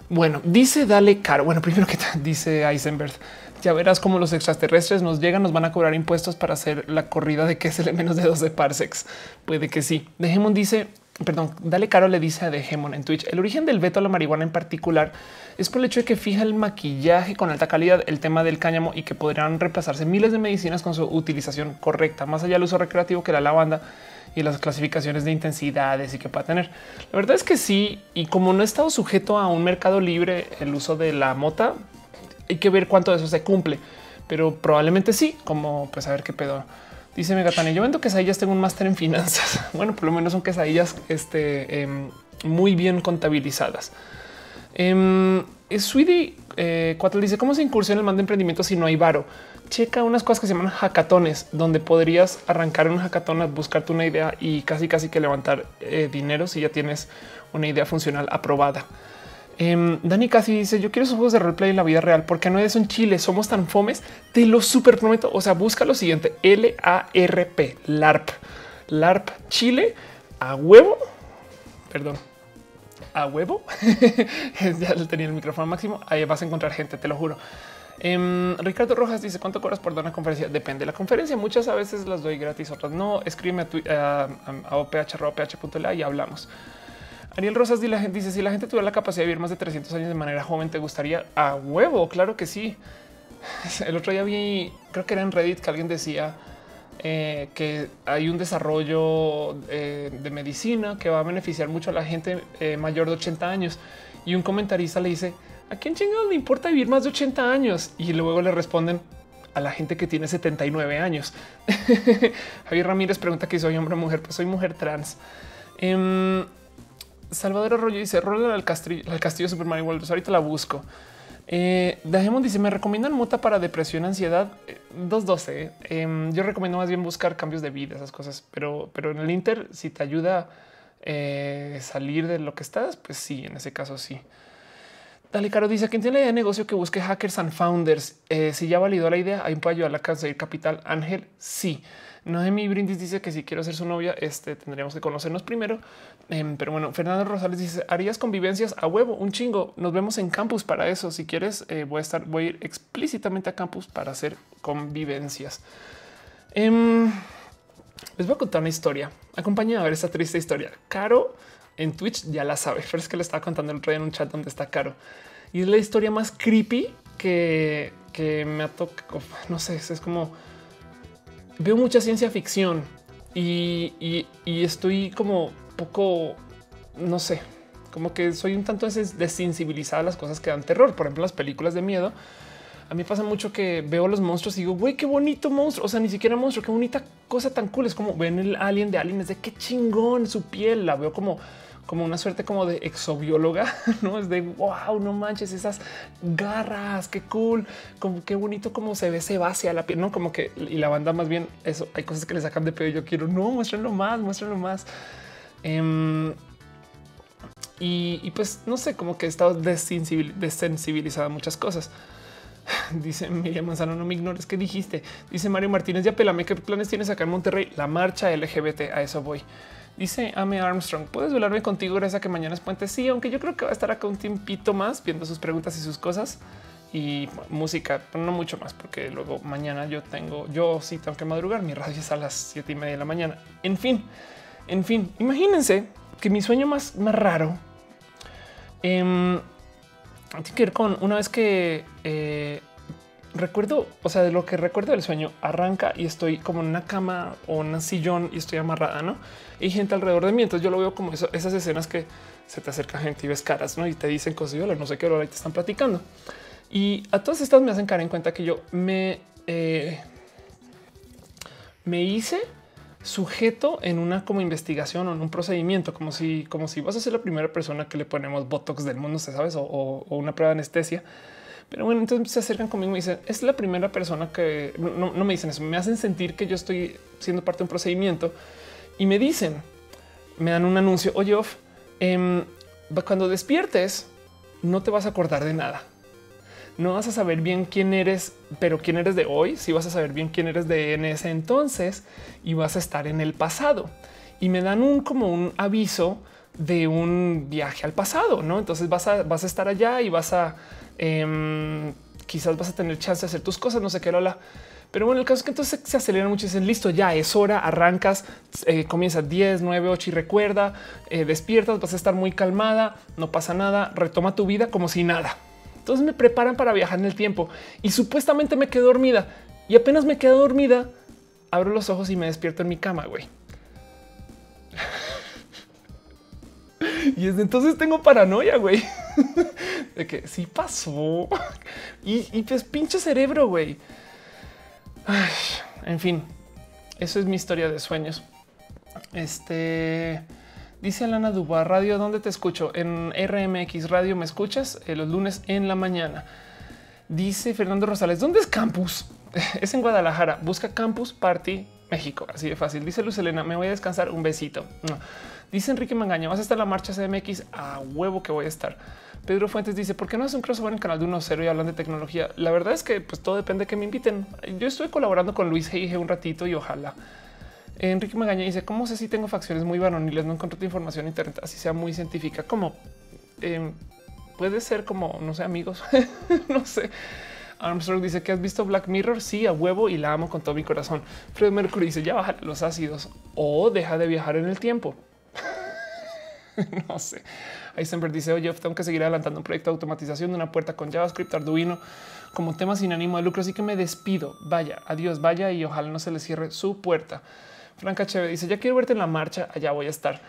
Bueno, dice dale caro. Bueno, primero que dice Eisenberg, ya verás cómo los extraterrestres nos llegan, nos van a cobrar impuestos para hacer la corrida de que es el menos de 12 parsecs. Puede que sí. Dejemon dice, perdón, dale caro le dice a Dejemon en Twitch. El origen del veto a la marihuana en particular es por el hecho de que fija el maquillaje con alta calidad, el tema del cáñamo y que podrían reemplazarse miles de medicinas con su utilización correcta, más allá del uso recreativo que la lavanda y las clasificaciones de intensidades y que pueda tener. La verdad es que sí, y como no he estado sujeto a un mercado libre el uso de la mota, hay que ver cuánto de eso se cumple, pero probablemente sí, como pues a ver qué pedo. Dice Megatani, yo vendo quesadillas, tengo un máster en finanzas. Bueno, por lo menos son quesadillas este, em, muy bien contabilizadas. Eh, Sweetie 4 eh, dice cómo se incursiona el mando de emprendimiento si no hay varo. Checa unas cosas que se llaman hackatones, donde podrías arrancar un hackatón, buscarte una idea y casi casi que levantar eh, dinero si ya tienes una idea funcional aprobada. Em, Dani casi dice yo quiero esos juegos de roleplay en la vida real porque no es en Chile. Somos tan fomes. Te lo super prometo. O sea, busca lo siguiente: L A R P LARP, LARP Chile a huevo. Perdón, a huevo. ya tenía el micrófono máximo. Ahí vas a encontrar gente, te lo juro. Em, Ricardo Rojas dice cuánto cobras por dar una conferencia. Depende de la conferencia. Muchas a veces las doy gratis, otras no. Escríbeme a, a, oph.ph.la y hablamos. Ariel Rosas dice si la gente tuviera la capacidad de vivir más de 300 años de manera joven, ¿te gustaría a huevo? Claro que sí. El otro día vi, creo que era en Reddit que alguien decía eh, que hay un desarrollo eh, de medicina que va a beneficiar mucho a la gente eh, mayor de 80 años. Y un comentarista le dice, ¿a quién chingados le importa vivir más de 80 años? Y luego le responden a la gente que tiene 79 años. Javier Ramírez pregunta que soy hombre o mujer, pues soy mujer trans. Em, Salvador Arroyo dice, rola al castillo, al castillo Super Mario World. Pues ahorita la busco. Eh, Dajemon dice: Me recomiendan mota para depresión, ansiedad 212. Eh, em, yo recomiendo más bien buscar cambios de vida, esas cosas, pero, pero en el Inter, si te ayuda eh, salir de lo que estás, pues sí, en ese caso sí. Dale, Caro dice: Quien tiene la idea de negocio que busque hackers and founders. Eh, si ya validó la idea, un puede ayudar a conseguir capital. Ángel, sí. Noemi Brindis dice que si quiero ser su novia, este tendríamos que conocernos primero. Em, pero bueno, Fernando Rosales dice harías convivencias a huevo, un chingo. Nos vemos en campus para eso. Si quieres, eh, voy a estar, voy a ir explícitamente a campus para hacer convivencias. Em, les voy a contar una historia. Acompáñenme a ver esta triste historia. Caro en Twitch ya la sabe, pero es que le estaba contando el otro día en un chat donde está Caro y es la historia más creepy que, que me ha tocado. No sé, es como veo mucha ciencia ficción y, estoy como poco, no sé, como que soy un tanto desensibilizada a las cosas que dan terror. Por ejemplo, las películas de miedo. A mí pasa mucho que veo los monstruos y digo, güey, qué bonito monstruo. O sea, ni siquiera monstruo, qué bonita cosa tan cool. Es como ven el alien de alien, es de qué chingón su piel. La veo como como una suerte como de exobióloga, no es de wow, no manches esas garras, qué cool, como qué bonito como se ve se base a la piel, no como que y la banda más bien eso. Hay cosas que le sacan de pedo. Yo quiero no muéstrenlo más, muéstrenlo más. Em, y, pues no sé, como que he estado desensibilizada a muchas cosas. Dice Miriam Manzano, no me ignores. ¿Qué dijiste? Dice Mario Martínez, ya pelame. ¿Qué planes tienes acá en Monterrey? La marcha LGBT. A eso voy. Dice Ame Armstrong, ¿puedes velarme contigo gracias a que mañana es puente? Sí, aunque yo creo que va a estar acá un tiempito más viendo sus preguntas y sus cosas y música, no mucho más, porque luego mañana yo tengo, yo sí tengo que madrugar, mi radio es a las siete y media de la mañana. En fin, en fin, imagínense que mi sueño más, más raro eh, tiene que ver con una vez que eh, recuerdo, o sea, de lo que recuerdo del sueño, arranca y estoy como en una cama o en un sillón y estoy amarrada, ¿no? Y gente alrededor de mí, entonces yo lo veo como esas escenas que se te acerca gente y ves caras, ¿no? Y te dicen cosas, y no sé qué hora te están platicando. Y a todas estas me hacen caer en cuenta que yo me, eh, me hice sujeto en una como investigación o en un procedimiento, como si, como si vas a ser la primera persona que le ponemos botox del mundo, ¿sabes? O, o una prueba de anestesia Pero bueno, entonces se acercan conmigo y dicen, es la primera persona que no, me dicen eso, me hacen sentir que yo estoy siendo parte de un procedimiento y me dicen, me dan un anuncio, oye, off, em, cuando despiertes, no te vas a acordar de nada. No vas a saber bien quién eres, pero quién eres de hoy. Si vas a saber bien quién eres de en ese entonces y vas a estar en el pasado. Y me dan un como un aviso de un viaje al pasado, no? Entonces vas a, vas a estar allá y vas a Em, quizás vas a tener chance de hacer tus cosas, no sé qué, lola. Pero bueno, el caso es que entonces se aceleran mucho y dicen listo, ya es hora, arrancas, eh, comienza 10, 9, 8 y recuerda, eh, despiertas, vas a estar muy calmada, no pasa nada, retoma tu vida como si nada. Entonces me preparan para viajar en el tiempo y supuestamente me quedo dormida y apenas me quedo dormida, abro los ojos y me despierto en mi cama, güey. y desde entonces tengo paranoia, güey. de que sí pasó. y, pues pinche cerebro, güey. En fin, eso es mi historia de sueños. Este dice Alana Duba Radio, ¿dónde te escucho? En RMX Radio me escuchas eh, los lunes en la mañana. Dice Fernando Rosales, ¿dónde es campus? es en Guadalajara. Busca campus party México. Así de fácil. Dice Luz Elena, me voy a descansar. Un besito. Dice Enrique Mangaña, vas a estar en la marcha CMX a huevo que voy a estar. Pedro Fuentes dice, ¿por qué no es un crossover en el canal de 1.0 y hablan de tecnología? La verdad es que pues todo depende de que me inviten. Yo estoy colaborando con Luis G un ratito y ojalá. Enrique Magaña dice, ¿cómo sé si tengo facciones muy varoniles? No encuentro tu información en internet, así sea muy científica. Como em, puede ser como, no sé, amigos, no sé. Armstrong dice que has visto Black Mirror. Sí, a huevo y la amo con todo mi corazón. Fred Mercury dice ya baja los ácidos o deja de viajar en el tiempo. no sé. Eisenberg dice, oye, tengo que seguir adelantando un proyecto de automatización de una puerta con JavaScript, Arduino como tema sin ánimo de lucro. Así que me despido. Vaya, adiós, vaya y ojalá no se le cierre su puerta. Franca Cheve dice, ya quiero verte en la marcha, allá voy a estar.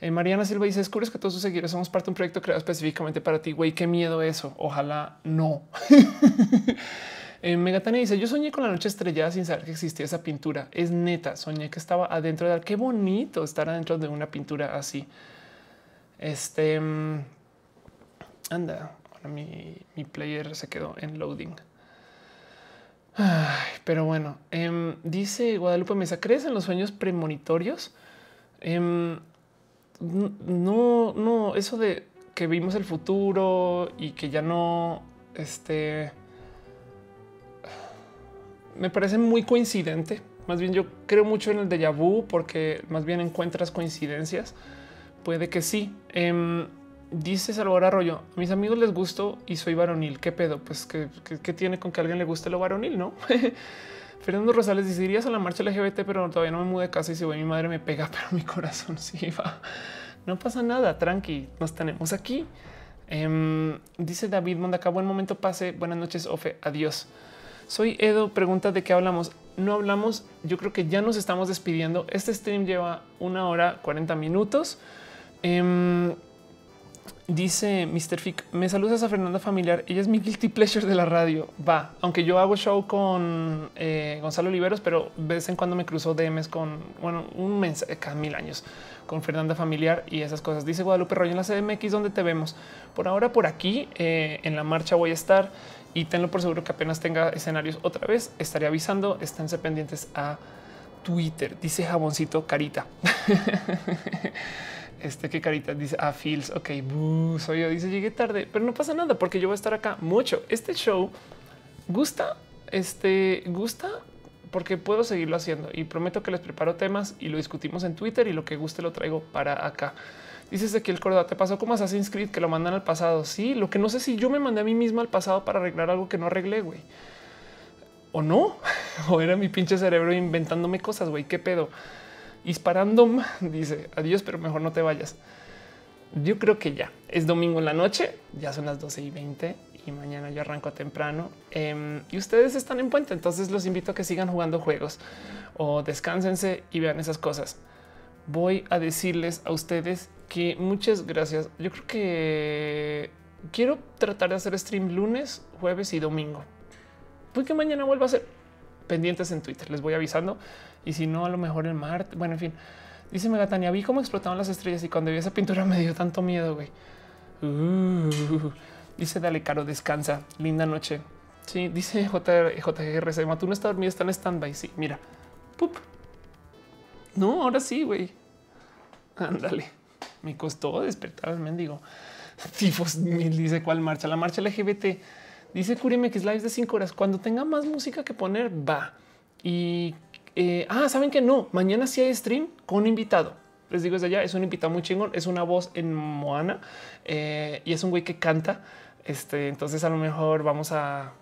Eh, Mariana Silva dice, descubres que todos sus seguidores somos parte de un proyecto creado específicamente para ti. Güey, qué miedo eso. Ojalá no. eh, dice, yo soñé con la noche estrellada sin saber que existía esa pintura. Es neta, soñé que estaba adentro de... Qué bonito estar adentro de una pintura así. Este mm, anda, ahora mi, player se quedó en loading. Pero bueno, em, dice Guadalupe Mesa, ¿crees en los sueños premonitorios? Em, no, no, eso de que vimos el futuro y que ya no, este, me parece muy coincidente. Más bien yo creo mucho en el déjà vu porque más bien encuentras coincidencias puede que sí. Em, dice Salvador Arroyo, a mis amigos les gustó y soy varonil. ¿Qué pedo? Pues que, tiene con que alguien le guste lo varonil, ¿no? Fernando Rosales dice, irías a la marcha LGBT, pero todavía no me mudé de casa y si voy, mi madre me pega, pero mi corazón sí va. No pasa nada, tranqui, nos tenemos aquí. Em, dice David Mondaca, buen momento pase, buenas noches, Ofe, adiós. Soy Edo, pregunta de qué hablamos. No hablamos, yo creo que ya nos estamos despidiendo. Este stream lleva una hora 40 minutos. Em, dice Mr. Fick, me saludas a Fernanda Familiar. Ella es mi guilty pleasure de la radio. Va, aunque yo hago show con eh, Gonzalo Oliveros, pero de vez en cuando me cruzo DMs con, bueno, un mensaje cada mil años con Fernanda Familiar y esas cosas. Dice Guadalupe Rollo en la CDMX, donde te vemos. Por ahora, por aquí, eh, en la marcha voy a estar y tenlo por seguro que apenas tenga escenarios otra vez, estaré avisando. Esténse pendientes a Twitter. Dice Jaboncito Carita. Este que carita dice a ah, feels. Ok, soy yo. Dice llegué tarde, pero no pasa nada porque yo voy a estar acá mucho. Este show gusta, este gusta porque puedo seguirlo haciendo y prometo que les preparo temas y lo discutimos en Twitter y lo que guste lo traigo para acá. Dices que el Córdoba te pasó como Assassin's Creed que lo mandan al pasado. Sí, lo que no sé si yo me mandé a mí misma al pasado para arreglar algo que no arreglé, güey. O no, o era mi pinche cerebro inventándome cosas, güey. Qué pedo. Disparando dice adiós, pero mejor no te vayas. Yo creo que ya es domingo en la noche, ya son las 12 y 20 y mañana yo arranco temprano em, y ustedes están en puente. Entonces los invito a que sigan jugando juegos o descánsense y vean esas cosas. Voy a decirles a ustedes que muchas gracias. Yo creo que quiero tratar de hacer stream lunes, jueves y domingo. Porque mañana vuelvo a hacer pendientes en Twitter. Les voy avisando y si no, a lo mejor el Marte. Bueno, en fin, dice Megatania, vi cómo explotaban las estrellas y cuando vi esa pintura me dio tanto miedo, güey. Uh. Dice Dale Caro, descansa. Linda noche. Sí, dice JGRC. Matú no está dormido, está en standby. Sí, mira. Pup. No, ahora sí, güey. Ándale. Me costó despertar al mendigo. Tifos dice cuál marcha. La marcha LGBT. Dice Curime que es live de cinco horas. Cuando tenga más música que poner, va. Y eh, ah, saben que no. Mañana sí hay stream con invitado. Les digo desde allá, es un invitado muy chingón. Es una voz en Moana eh, y es un güey que canta. Este, entonces a lo mejor vamos a,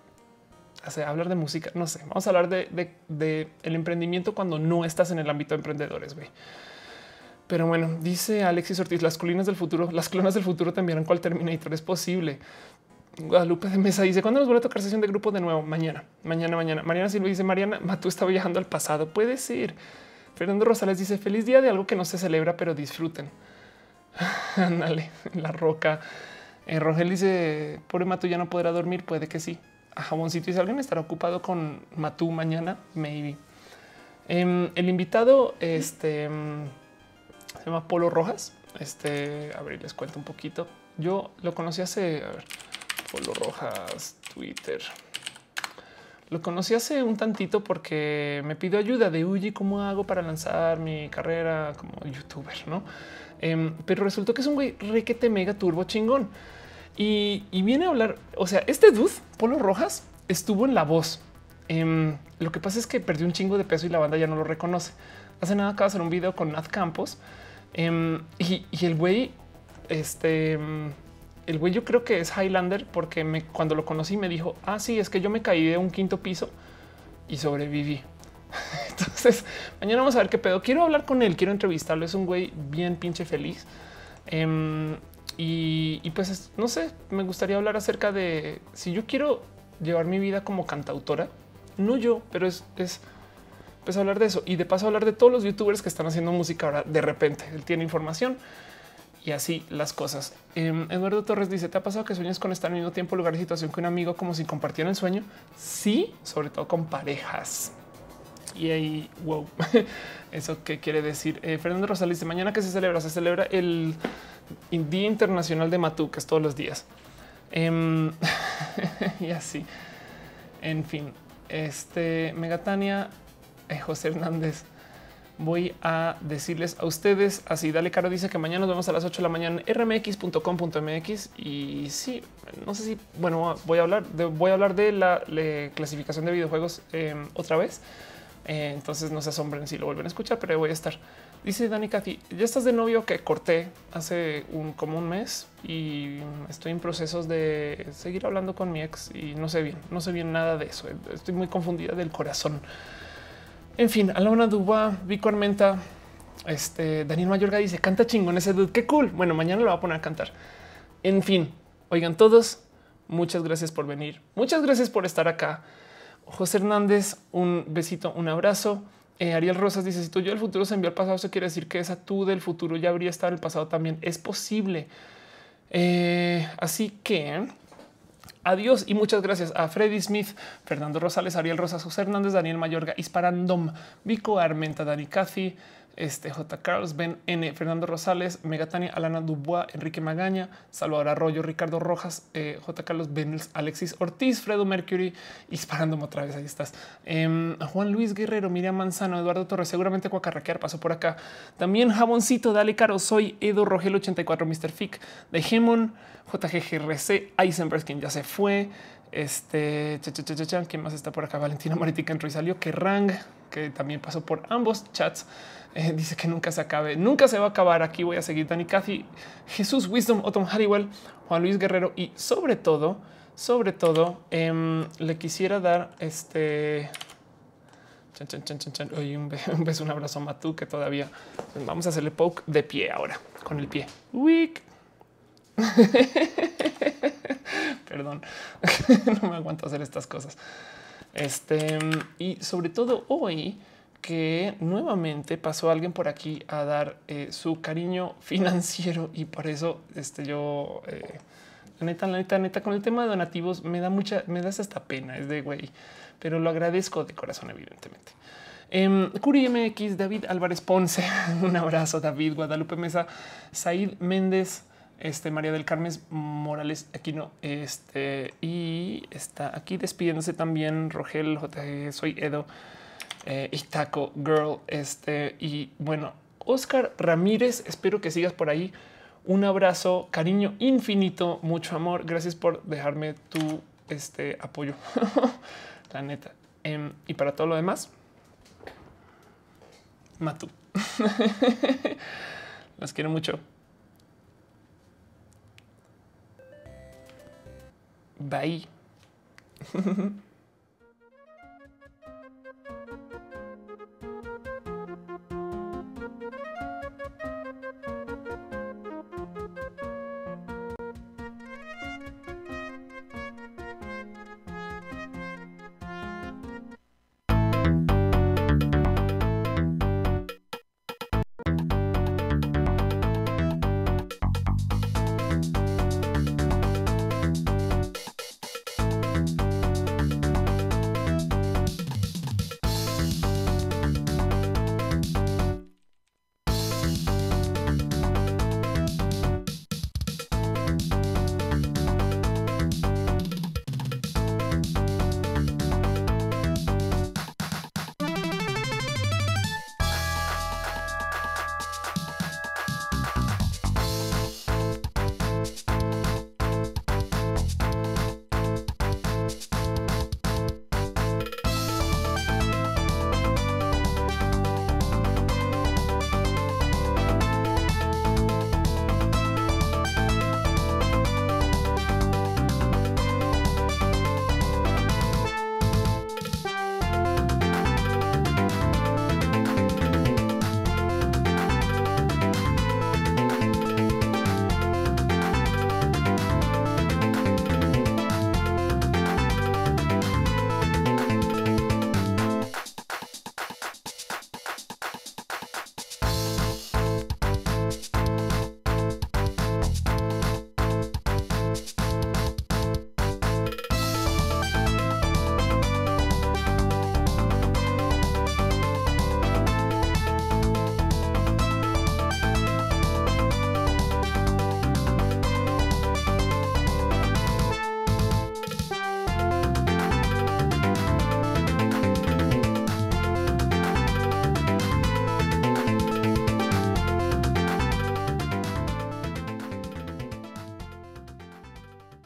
hablar de música. No sé, vamos a hablar de, el emprendimiento cuando no estás en el ámbito de emprendedores. Güey. Pero bueno, dice Alexis Ortiz, las colinas del futuro, las clonas del futuro te enviarán cuál Terminator es posible. Guadalupe de Mesa dice cuándo nos vuelve a tocar sesión de grupo de nuevo mañana, mañana, mañana. Mariana Silva dice Mariana Matú está viajando al pasado. Puede ser. Fernando Rosales dice feliz día de algo que no se celebra, pero disfruten. Ándale, la roca. Eh, Rogel dice pobre Matú ya no podrá dormir. Puede que sí. A jaboncito dice alguien estará ocupado con Matú mañana. Maybe. Em, el invitado, este em, se llama Polo Rojas. Este, a ver, les cuento un poquito. Yo lo conocí hace Polo Rojas, Twitter. Lo conocí hace un tantito porque me pidió ayuda de Uy, ¿cómo hago para lanzar mi carrera como youtuber? No, em, pero resultó que es un güey requete mega turbo chingón y, viene a hablar. O sea, este dude, Polo Rojas, estuvo en la voz. Em, lo que pasa es que perdió un chingo de peso y la banda ya no lo reconoce. Hace nada acaba de hacer un video con Nat Campos em, y, y, el güey, este el güey yo creo que es Highlander porque cuando lo conocí me dijo, ah, sí, es que yo me caí de un quinto piso y sobreviví. Entonces, mañana vamos a ver qué pedo. Quiero hablar con él, quiero entrevistarlo. Es un güey bien pinche feliz. Em, y, pues, no sé, me gustaría hablar acerca de si yo quiero llevar mi vida como cantautora, no yo, pero es, es pues hablar de eso y de paso hablar de todos los youtubers que están haciendo música ahora de repente. Él tiene información y así las cosas. Em, Eduardo Torres dice: ¿Te ha pasado que sueñas con estar al mismo tiempo, lugar y situación que un amigo como si compartieran el sueño? Sí, sobre todo con parejas. Y ahí, wow, eso qué quiere decir. Eh, Fernando Rosales dice: Mañana que se celebra, se celebra el Día Internacional de Matú, que es todos los días. Em, y así. En fin, este Megatania, eh, José Hernández voy a decirles a ustedes así. Dale Caro dice que mañana nos vemos a las 8 de la mañana en rmx.com.mx y sí, no sé si bueno, voy a hablar de, voy a hablar de la, clasificación de videojuegos em, otra vez. Eh, entonces no se asombren si lo vuelven a escuchar, pero voy a estar. Dice Dani Cathy, ya estás de novio que corté hace un como un mes y estoy en procesos de seguir hablando con mi ex y no sé bien, no sé bien nada de eso. Estoy muy confundida del corazón. En fin, Alona Duba, Vico Armenta, este Daniel Mayorga dice canta chingón ese dude. Qué cool. Bueno, mañana lo va a poner a cantar. En fin, oigan todos, muchas gracias por venir. Muchas gracias por estar acá. José Hernández, un besito, un abrazo. Eh, Ariel Rosas dice: Si tú yo del futuro se envió al pasado, eso quiere decir que esa tú del futuro ya habría estado el pasado también. Es posible. Eh, así que Adiós y muchas gracias a Freddy Smith, Fernando Rosales, Ariel Rosas, José Hernández, Daniel Mayorga, Isparandom, Vico Armenta, Dani Cathy, este J. Carlos, Ben N, Fernando Rosales, Megatania, Alana Dubois, Enrique Magaña, Salvador Arroyo, Ricardo Rojas, eh, J. Carlos Benels, Alexis Ortiz, Fredo Mercury, Isparandom otra vez. Ahí estás. Em, Juan Luis Guerrero, Miriam Manzano, Eduardo Torres, seguramente Cuacarraquear pasó por acá. También Jaboncito, Dale Caro, soy Edo Rogel 84, Mr. Fic, de Gemon. JGGRC, Eisenberg, quien ya se fue. Este, ¿quién más está por acá? Valentina Maritica entró y salió. Que que también pasó por ambos chats. Eh, dice que nunca se acabe, nunca se va a acabar. Aquí voy a seguir Dani Cathy, Jesús Wisdom, Otto Harrywell, Juan Luis Guerrero y sobre todo, sobre todo, em, le quisiera dar este. un, beso, un abrazo a Matú que todavía vamos a hacerle poke de pie ahora con el pie. Perdón, no me aguanto hacer estas cosas. Este y sobre todo hoy que nuevamente pasó alguien por aquí a dar eh, su cariño financiero y por eso este yo eh, la neta, la neta, neta con el tema de donativos me da mucha, me das esta pena, es de güey, pero lo agradezco de corazón, evidentemente. Eh, Curi MX, David Álvarez Ponce, un abrazo, David Guadalupe Mesa, Said Méndez, Este María del Carmen Morales aquí no. Este y está aquí despidiéndose también Rogel JG. Soy Edo eh, y Taco Girl. Este y bueno, Oscar Ramírez. Espero que sigas por ahí. Un abrazo, cariño infinito, mucho amor. Gracias por dejarme tu este apoyo. La neta. Em, y para todo lo demás, Matu. Las quiero mucho. Bye.